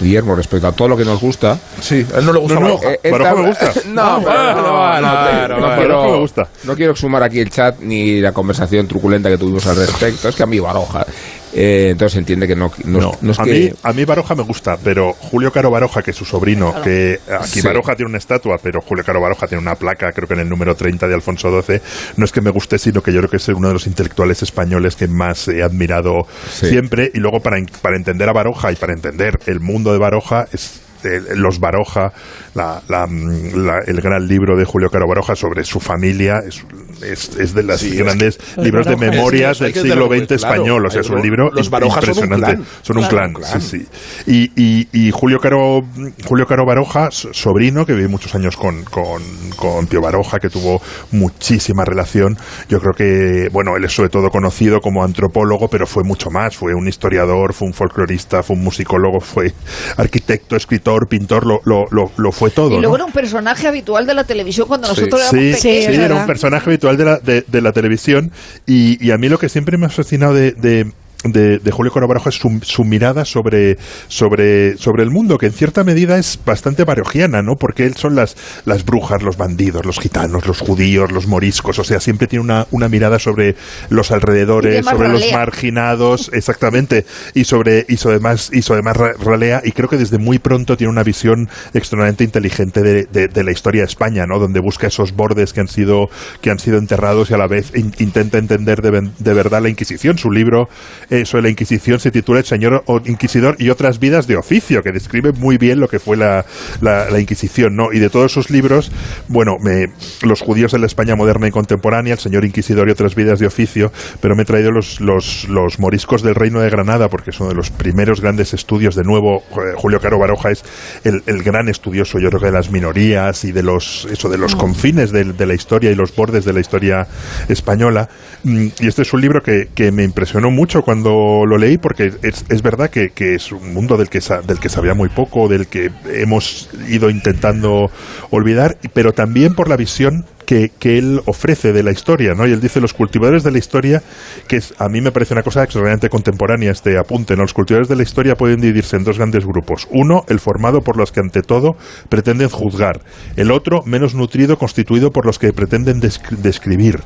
Guillermo respecto a todo lo que nos gusta. Sí, a él no le gusta no, Baroja. eh, esta- me gusta. No, no, no, no quiero, Baroja me gusta. no quiero sumar aquí el chat ni la conversación truculenta que tuvimos al respecto. Es que a mí Baroja. Eh, entonces entiende que no, no, No, no es a, que. mí, a mí Baroja me gusta, pero Julio Caro Baroja, que es su sobrino, que aquí Sí. Baroja tiene una estatua, pero Julio Caro Baroja tiene una placa, creo que en el número 30 de Alfonso XII, no es que me guste, sino que yo creo que es uno de los intelectuales españoles que más he admirado Sí. siempre, y luego para, para entender a Baroja y para entender el mundo de Baroja es eh, los Baroja, la- la, mm, la- el gran libro de Julio Caro Baroja sobre su familia, es, es, es de los Sí, es grandes que- libros de memorias del siglo XX claro. español, o sea, es un libro los Baroja son un impresionante. clan. Son un clan, un clan. sí, sí. Y, y, y Julio Caro Julio Caro Baroja, so- sobrino, que vivió muchos años con, con, con Pío Baroja, que tuvo muchísima relación. Yo creo que, bueno, él es sobre todo conocido como antropólogo, pero fue mucho más. Fue un historiador, fue un folclorista, fue un musicólogo, fue arquitecto, escritor, pintor, lo, lo, lo, lo fue todo. Y luego ¿no? era un personaje habitual de la televisión cuando Sí, nosotros sí, éramos sí, pequeños. era un personaje habitual de la, televisión y, a mí lo que siempre me ha fascinado de, de- de Julio Caro Baroja es su, su mirada sobre, sobre, sobre el mundo, que en cierta medida es bastante barogiana, ¿no? Porque él son las, las brujas, los bandidos, los gitanos, los judíos, los moriscos, o sea, siempre tiene una, una mirada sobre los alrededores, sobre los marginados, exactamente, y sobre, y sobre más, y sobre más ra- ralea, y creo que desde muy pronto tiene una visión extremadamente inteligente de, de- de la historia de España, ¿no? Donde busca esos bordes que han sido, que han sido enterrados y a la vez in- intenta entender de, de verdad la Inquisición. Su libro eh, sobre la Inquisición se titula El Señor Inquisidor y otras vidas de oficio, que describe muy bien lo que fue la, la- la Inquisición, ¿no? Y de todos sus libros, bueno, me, los judíos en la España moderna y contemporánea, El Señor Inquisidor y otras vidas de oficio, pero me he traído los, los, los moriscos del Reino de Granada, porque es uno de los primeros grandes estudios. De nuevo, eh, Julio Caro Baroja es el, el gran estudioso, yo creo que de las minorías y de los, eso, de los confines del- de, la historia y los bordes de la historia española. Mm, Y este es un libro que, que me impresionó mucho cuando lo leí, porque es, es verdad que, que es un mundo del que, del que sabía muy poco, del que hemos ido intentando olvidar, pero también por la visión que, que él ofrece de la historia, ¿no? Y él dice los cultivadores de la historia, que es, a mí me parece una cosa extraordinariamente contemporánea este apunte, ¿no? Los cultivadores de la historia pueden dividirse en dos grandes grupos. Uno, el formado por los que ante todo pretenden juzgar. El otro, menos nutrido, constituido por los que pretenden desc- describir.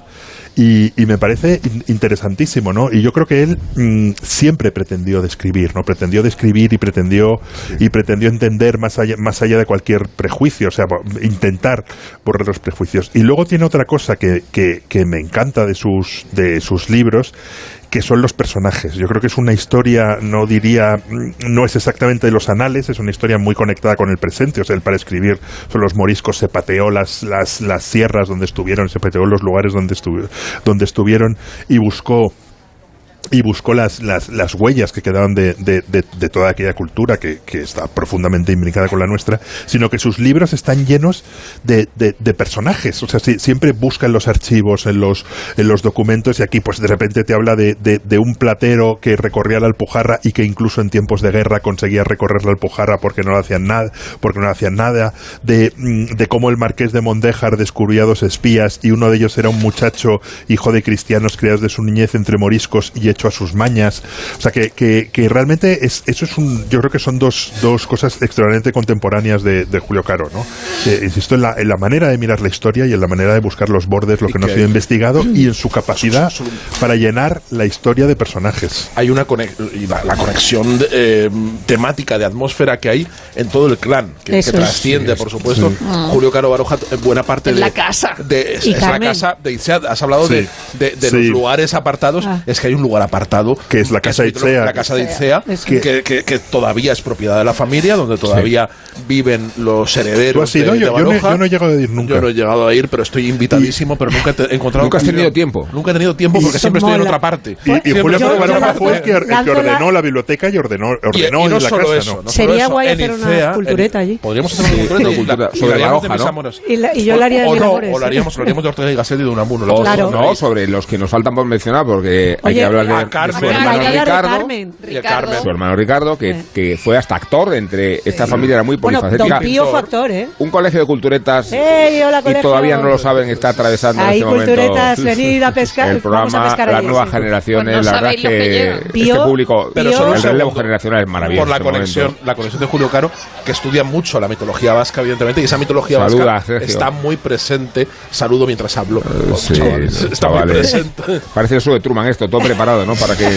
Y, y me parece in- interesantísimo, ¿no? Y yo creo que él mm, siempre pretendió describir, ¿no? Pretendió describir y pretendió y pretendió entender más allá, más allá de cualquier prejuicio, o sea, intentar borrar los prejuicios. Y luego tiene otra cosa que, que, que me encanta de sus, de sus libros, que son los personajes. Yo creo que es una historia, no diría, mm, no es exactamente de los anales, es una historia muy conectada con el presente. O sea, él para escribir sobre los moriscos se pateó las, las, las sierras donde estuvieron, se pateó los lugares donde, donde estuvieron y buscó y buscó las, las, las huellas que quedaban de, de, de- toda aquella cultura que, que está profundamente imbricada con la nuestra, sino que sus libros están llenos de, personajes. O sea, si- siempre busca en los archivos, en los, en los documentos, y aquí pues de repente te habla de, un platero que recorría la Alpujarra y que incluso en tiempos de guerra conseguía recorrer la Alpujarra porque no le hacían nada, porque no le hacían nada, de, mm, de cómo el marqués de Mondéjar descubrió a dos espías y uno de ellos era un muchacho hijo de cristianos criados de su niñez entre moriscos y hecho a sus mañas. O sea, que, que, que realmente es, eso es un, yo creo que son dos, dos cosas extraordinariamente contemporáneas de, de Julio Caro, ¿no? Eh, insisto en la, en la manera de mirar la historia y en la manera de buscar los bordes, lo que no ha sido investigado y en su capacidad para llenar la historia de personajes. hay una conex- y la, la conexión de, eh, temática de atmósfera que hay en todo el clan, que, que trasciende, Sí, por supuesto. sí. Ah. Julio Caro Baroja, eh, buena parte En de la casa. de- es, es la casa de Itzea. Has hablado de, Sí. de, de Sí. los lugares apartados. Ah. Es que hay un lugar apartado que es la casa de Itzea. La casa de Itzea, que, que- que todavía es propiedad de la familia, donde todavía viven los herederos. ¿Tú has ido? de, de Yo- no he- Baroja. yo no he llegado a ir nunca. Yo no he llegado a ir, pero estoy invitadísimo, pero nunca he encontrado. Nunca has tenido tiempo. Nunca he tenido tiempo porque siempre estoy en otra parte. Y, Julio fue el que, el que la- ordenó la biblioteca y ordenó, Y, ordenó y no en la solo casa, eso, ¿no? no Sería guay hacer una cultureta allí. Podríamos hacer una cultureta la- sobre la amores. Y, la- yo lo haría de o lo haríamos, lo haríamos de Ortega y Gasset y de Unamuno. No, sobre los que nos faltan por mencionar, porque hay que hablar de, a de Carmen. su hermano Ricardo. Carmen. Y a Carmen. Su hermano Ricardo, que, que fue hasta actor entre esta familia era muy Bueno, polifacética. Don Pío fue actor, ¿eh? Un colegio de culturetas ¡Ey, hola, y todavía no lo saben, está atravesando Ahí, en este culturetas, momento venid a pescar. el programa, Vamos a pescar las nuevas sí. generaciones, Pues no la verdad que este público, Pero Pío- el relevo generacional es maravilloso. Por la este conexión, momento. la conexión de Julio Caro, que estudia mucho la mitología vasca, evidentemente, y esa mitología Saluda, vasca Sergio. está muy presente. Saludo mientras hablo. Sí, Chavales, está muy presente Parece el show de Truman esto, todo preparado, ¿no? Para que...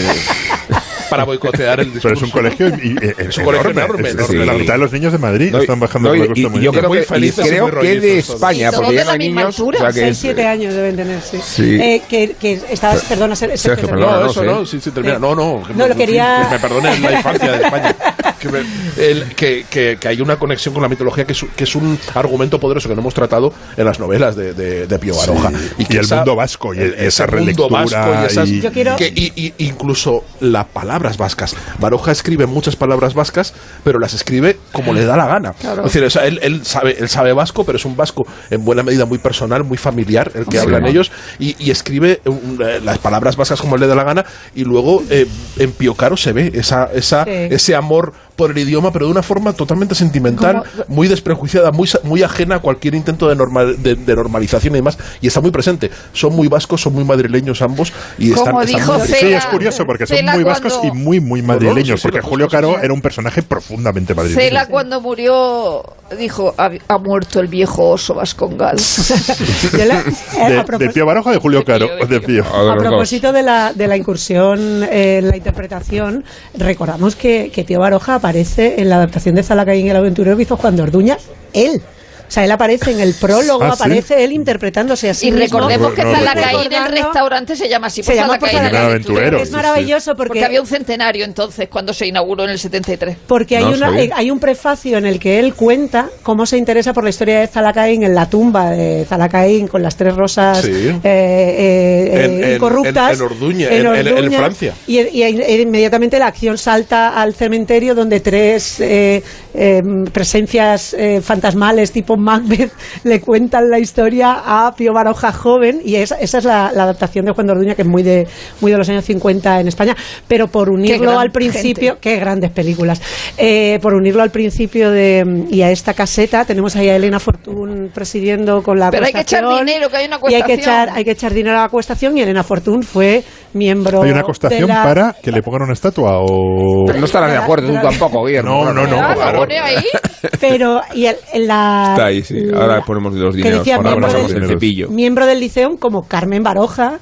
para boicotear el discurso. Pero es un colegio y- y- Es un colegio enorme. La mitad de los niños de Madrid No, y- están bajando no, por y- muy y yo bien. creo Muy que, felices y creo muy que de. España, porque ya no la hay misma niños... altura. o sea que Seis, es- siete años deben tener, sí. Sí. Eh, que, que estabas, perdona, Ser- Sergio, Sergio, perdona, No, no eso no, sí, sí, termina. No, no. que No, me- lo quería- Que me la infancia de España. Que, me- el- que, que- que hay una conexión con la mitología que es, que es un argumento poderoso que no hemos tratado en las novelas de, de, de Pío Baroja. Y que el mundo vasco y ese esa mundo relectura vasco y esas- y- Yo quiero- que- y- y- incluso las palabras vascas. Baroja escribe muchas palabras vascas, pero las escribe como le da la gana. Es decir, o sea, él, él sabe, él sabe vasco, pero es un vasco en buena medida muy personal, muy familiar, el que Sí. hablan ellos, y, y escribe un- eh, las palabras vascas como le da la gana, y luego eh, en Pío Caro se ve esa, esa, Sí. ese amor por el idioma, pero de una forma totalmente sentimental, muy desprejuiciada, muy, muy ajena a cualquier intento de, normal, de, de normalización y demás, y está muy presente. Son muy vascos, son muy madrileños ambos, y están, Como están dijo muy- Cela- Sí, es curioso porque son Cela muy vascos y cuando- muy, muy no, madrileños. sí, sí, porque Julio Caro era un personaje profundamente madrileño. Cela cuando murió dijo ha, ha muerto el viejo oso vascongal. Yo la- eh, De, de Pío Baroja o de Julio Caro? De Pío. De A propósito de la, de la incursión en la interpretación, recordamos que, que Pío Baroja aparece en la adaptación de Zalacaín y el aventurero que Juan de Orduña, él. O sea, él aparece en el prólogo, Ah, ¿sí? aparece él interpretándose así y mismo. recordemos que No, Zalacaín, recuerdo. el restaurante se llama así, Se llama por Zalacaín. aventurero. Es sí, maravilloso porque, Porque había un centenario entonces cuando se inauguró en el 73. porque hay, No una, hay un prefacio en el que él cuenta cómo se interesa por la historia de Zalacaín en la tumba de Zalacaín con las tres rosas Sí. eh, eh, eh, En- en- incorruptas. en- en Orduña, en- en- en Francia. Y, y- y inmediatamente la acción salta al cementerio donde tres eh, eh, presencias eh, fantasmales tipo con Macbeth le cuentan la historia a Pío Baroja joven y esa, esa es la, la adaptación de Juan de Orduña que es muy de, muy de los años 50 en España, pero por unirlo al principio, gente. qué grandes películas, Eh, por unirlo al principio de, y a esta caseta tenemos ahí a Elena Fortún presidiendo con la Pero hay que echar dinero, que hay una y hay que echar hay que echar dinero a la acuestación y Elena Fortún fue miembro ¿Hay una acostación de la- para que le pongan una estatua o...? Pero no estarás de acuerdo tú tampoco, Guillermo. No, no, no. Ah, claro. ahí. pero y el- la Está ahí, sí. la- Ahora ponemos los que dineros. decía Ahora miembro pasamos del- el cepillo. miembro del Liceum como Carmen Baroja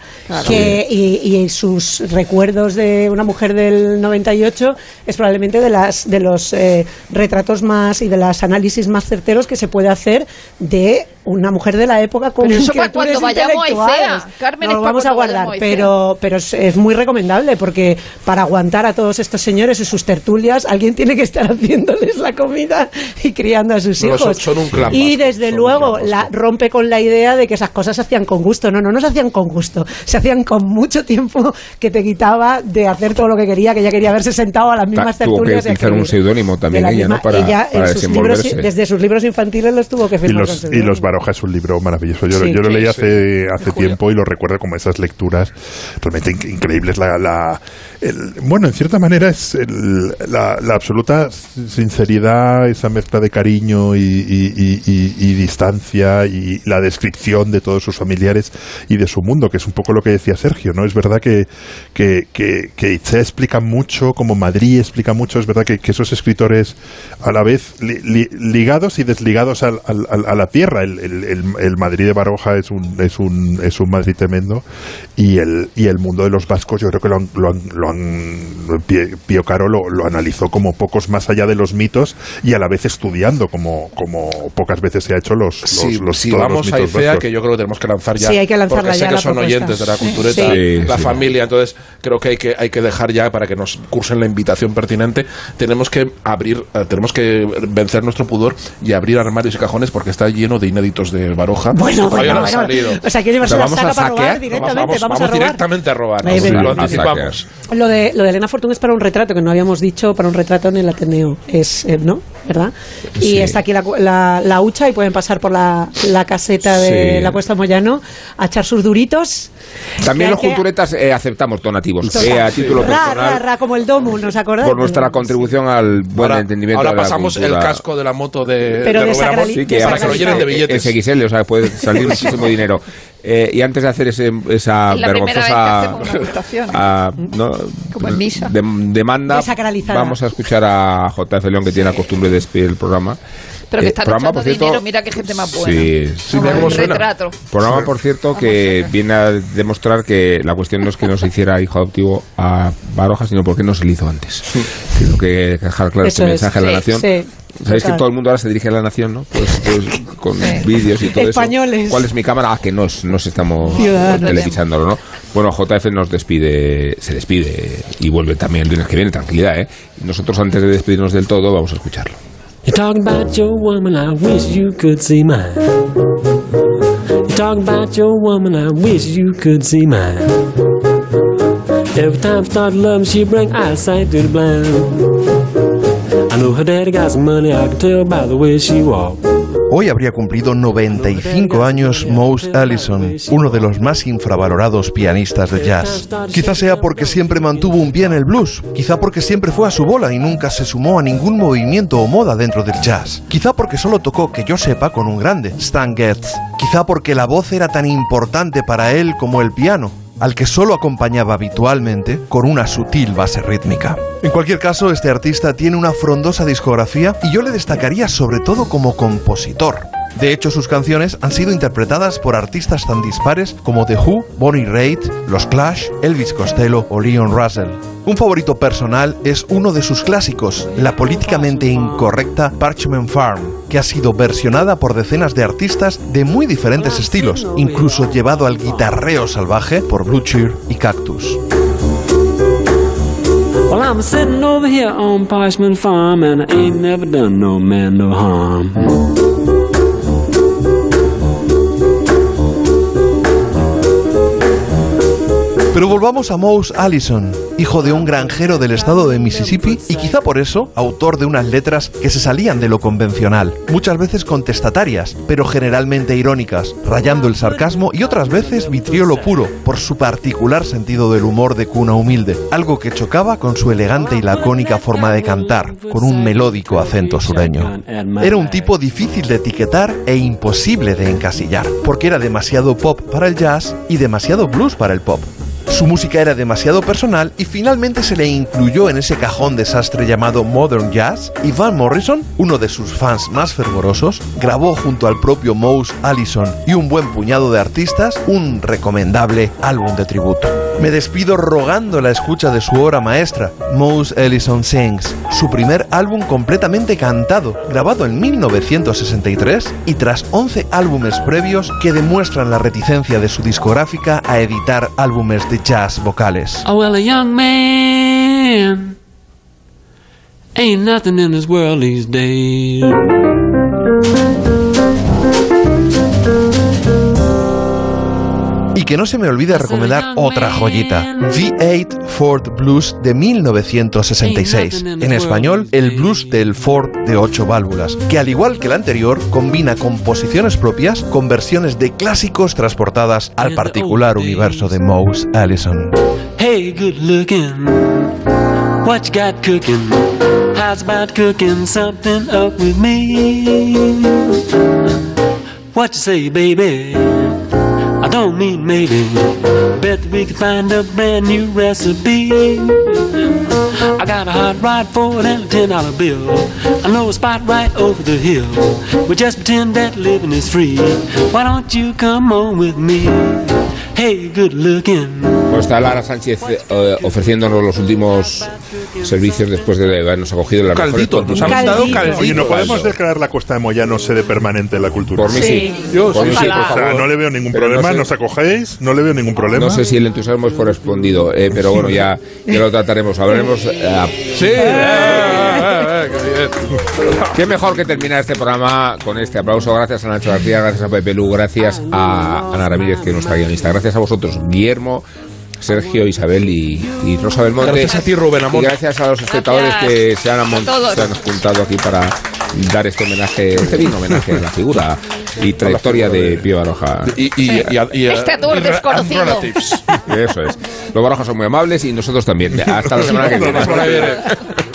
que, y, y sus recuerdos de una mujer del 98 es probablemente de las de los eh, retratos más y de los análisis más certeros que se puede hacer de una mujer de la época con Pero eso para cuando vayamos a. Carmen, Nos es lo para vamos a guardar pero pero es, es muy recomendable porque para aguantar a todos estos señores y sus tertulias alguien tiene que estar haciéndoles la comida y criando a sus No, hijos son- son un clan y desde son un luego clan la rompe con la idea de que esas cosas se hacían con gusto. No, no, no se hacían con gusto. Se hacían con mucho tiempo que te quitaba de hacer todo lo que quería, que ella quería haberse sentado a las mismas Ta- tuvo que tertulias. y utilizar un seudónimo también ella, ¿no? misma- Para, ella para sus libros, desde sus libros infantiles los tuvo que Y firmar. con los, y los Baroja es un libro maravilloso. Yo, Sí, yo lo leí sí. hace, hace tiempo y lo recuerdo como esas lecturas realmente inc- increíbles. La, la- el- bueno, en cierta manera es el- la, la absoluta sinceridad, esa mezcla de cariño y, y- distancia y la descripción de todos sus familiares y de su mundo, que es un poco lo que decía Sergio, ¿no? Es verdad que, que, que, explica mucho, como Madrid explica mucho, es verdad que, esos escritores a la vez li- li- ligados y desligados al- al- a la tierra. El Madrid de Baroja es un, es un, es un Madrid tremendo y el, y el mundo de los vascos yo creo que lo han, lo han, lo han- Pío Caro lo, lo analizó como pocos más allá de los mitos y a la vez estudiando como, como pocas veces se ha hecho los, los, Si, los- si todos los vamos a mitos ICEA, vascos. que yo creo que tenemos que lanzar ya. Sí, hay que lanzarla porque sé ya que la son propuesta. oyentes de la Sí. cultureta, Sí, la sí. familia, entonces creo que hay que hay que dejar ya para que nos cursen la invitación pertinente. Tenemos que abrir, eh, tenemos que vencer nuestro pudor y abrir armarios y cajones porque está lleno de inéditos de Baroja. Bueno, que bueno, no bueno. salido. O sea, ¿quieres llevarse ¿Lo la vamos saca a robar directamente? vamos, Vamos, vamos a robar. directamente a robar. Ahí Sí, lo A anticipamos. Lo de, lo de Elena Fortún es para un retrato, que no habíamos dicho, para un retrato en el Ateneo. Es, eh, ¿no? ¿Verdad? Y Sí. está aquí la, la, la hucha y pueden pasar por la, la caseta de Sí. la Cuesta Moyano a echar sus duritos. También los que- culturetas eh, aceptamos donativos. Eh, a título ra, ra, personal, ra, como el domu, ¿nos acordáis? por nuestra contribución al buen Ahora, entendimiento ahora de la pasamos el cultura. casco de la moto de, Pero de de Sí, que de para que lo llenen de billetes. Es XL, o sea, puede salir muchísimo dinero. Eh, y antes de hacer ese, esa Es la primera vez que vergonzosa ah, ¿no? Como en misa. dem- demanda, vamos a escuchar a JF León, que tiene la costumbre de despedir el programa. Pero que Eh, están programa, echando por cierto, dinero, mira qué gente más buena. Sí, Sí, mira cómo un suena. retrato. Programa, por cierto, que viene a demostrar que la cuestión no es que no se hiciera hijo adoptivo a Baroja, sino porque no se le hizo antes. Creo que dejar claro Eso este es. mensaje a la Sí, nación. sí. Sabéis que todo el mundo ahora se dirige a la nación, ¿no? Pues, pues con Sí. vídeos y todo Españoles. eso. ¿Cuál es mi cámara? Ah, que no, es- no estamos Ciudadanos. televisándolo, ¿no? Bueno, JF nos despide, se despide y vuelve también el lunes que viene, tranquilidad, ¿eh? Nosotros antes de despedirnos del todo vamos a escucharlo. You're talking about your woman, I wish you could see mine. You're talking about your woman, I wish you could see mine. Every time I start loving, she bring eyesight to the blind. Hoy habría cumplido 95 años Mose Allison, uno de los más infravalorados pianistas de jazz. Quizá sea porque siempre mantuvo un pie en el blues, quizá porque siempre fue a su bola y nunca se sumó a ningún movimiento o moda dentro del jazz, quizá porque solo tocó, que yo sepa, con un grande, Stan Getz, quizá porque la voz era tan importante para él como el piano, al que solo acompañaba habitualmente con una sutil base rítmica. En cualquier caso, este artista tiene una frondosa discografía y yo le destacaría sobre todo como compositor. De hecho, sus canciones han sido interpretadas por artistas tan dispares como The Who, Bonnie Raitt, Los Clash, Elvis Costello o Leon Russell. Un favorito personal es uno de sus clásicos, la políticamente incorrecta Parchment Farm, que ha sido versionada por decenas de artistas de muy diferentes estilos, incluso llevado al guitarreo salvaje por Blue Cheer y Cactus. Pero volvamos a Mouse Allison, hijo de un granjero del estado de Mississippi y quizá por eso autor de unas letras que se salían de lo convencional, muchas veces contestatarias, pero generalmente irónicas, rayando el sarcasmo y otras veces vitriolo puro, por su particular sentido del humor de cuna humilde, algo que chocaba con su elegante y lacónica forma de cantar, con un melódico acento sureño. Era un tipo difícil de etiquetar e imposible de encasillar, porque era demasiado pop para el jazz y demasiado blues para el pop. Su música era demasiado personal y finalmente se le incluyó en ese cajón desastre llamado Modern Jazz y Van Morrison, uno de sus fans más fervorosos, grabó junto al propio Mouse Allison y un buen puñado de artistas un recomendable álbum de tributo. Me despido rogando la escucha de su obra maestra, Mouse Allison Sings, su primer álbum completamente cantado, grabado en 1963 y tras 11 álbumes previos que demuestran la reticencia de su discográfica a editar álbumes de jazz vocales. Que no se me olvide recomendar otra joyita, V8 Ford Blues de 1966. En español, el blues del Ford de 8 válvulas, que al igual que el anterior, combina composiciones propias con versiones de clásicos transportadas al particular universo de Mouse Allison. Hey, good looking, what you got cooking? How's about cooking something up with me? What you say, baby? Don't mean maybe. Bet we could find a brand new recipe. I got a hot rod for a ten dollar bill. I know a spot right over the hill. We just pretend that living is free. Why don't you come on with me? Hey, good looking. Pues está Lara Sánchez eh, ofreciéndonos los últimos servicios después de habernos acogido en la Caldito, nos han dado caldito. Oye, ¿no podemos declarar la Costa de Moyano sede permanente en la cultura? Por mí sí. Yo Por sí, mí sí, o por sea, favor. no le veo ningún Pero no problema, sé- nos acogéis, no le veo ningún problema. No sé si el entusiasmo es correspondido, eh, pero bueno, ya, ya lo trataremos. Hablaremos. eh, Sí. Qué mejor que terminar este programa con este aplauso. Gracias a Nacho García, gracias a Pepe Lu, gracias a Ana Ramírez, que es nuestra guionista. Gracias a vosotros, Guillermo. Sergio, Isabel y, y Rosa Belmonte. Gracias a ti, Rubén Amón. Y gracias a los espectadores que se han, A se han juntado aquí para dar este homenaje, este digno homenaje a la figura y trayectoria de Pío Baroja. Y, y, y, y- y- Este tour desconocido. Eso es. Los Barojas son muy amables y nosotros también. Hasta la semana que viene. Hasta la semana que viene.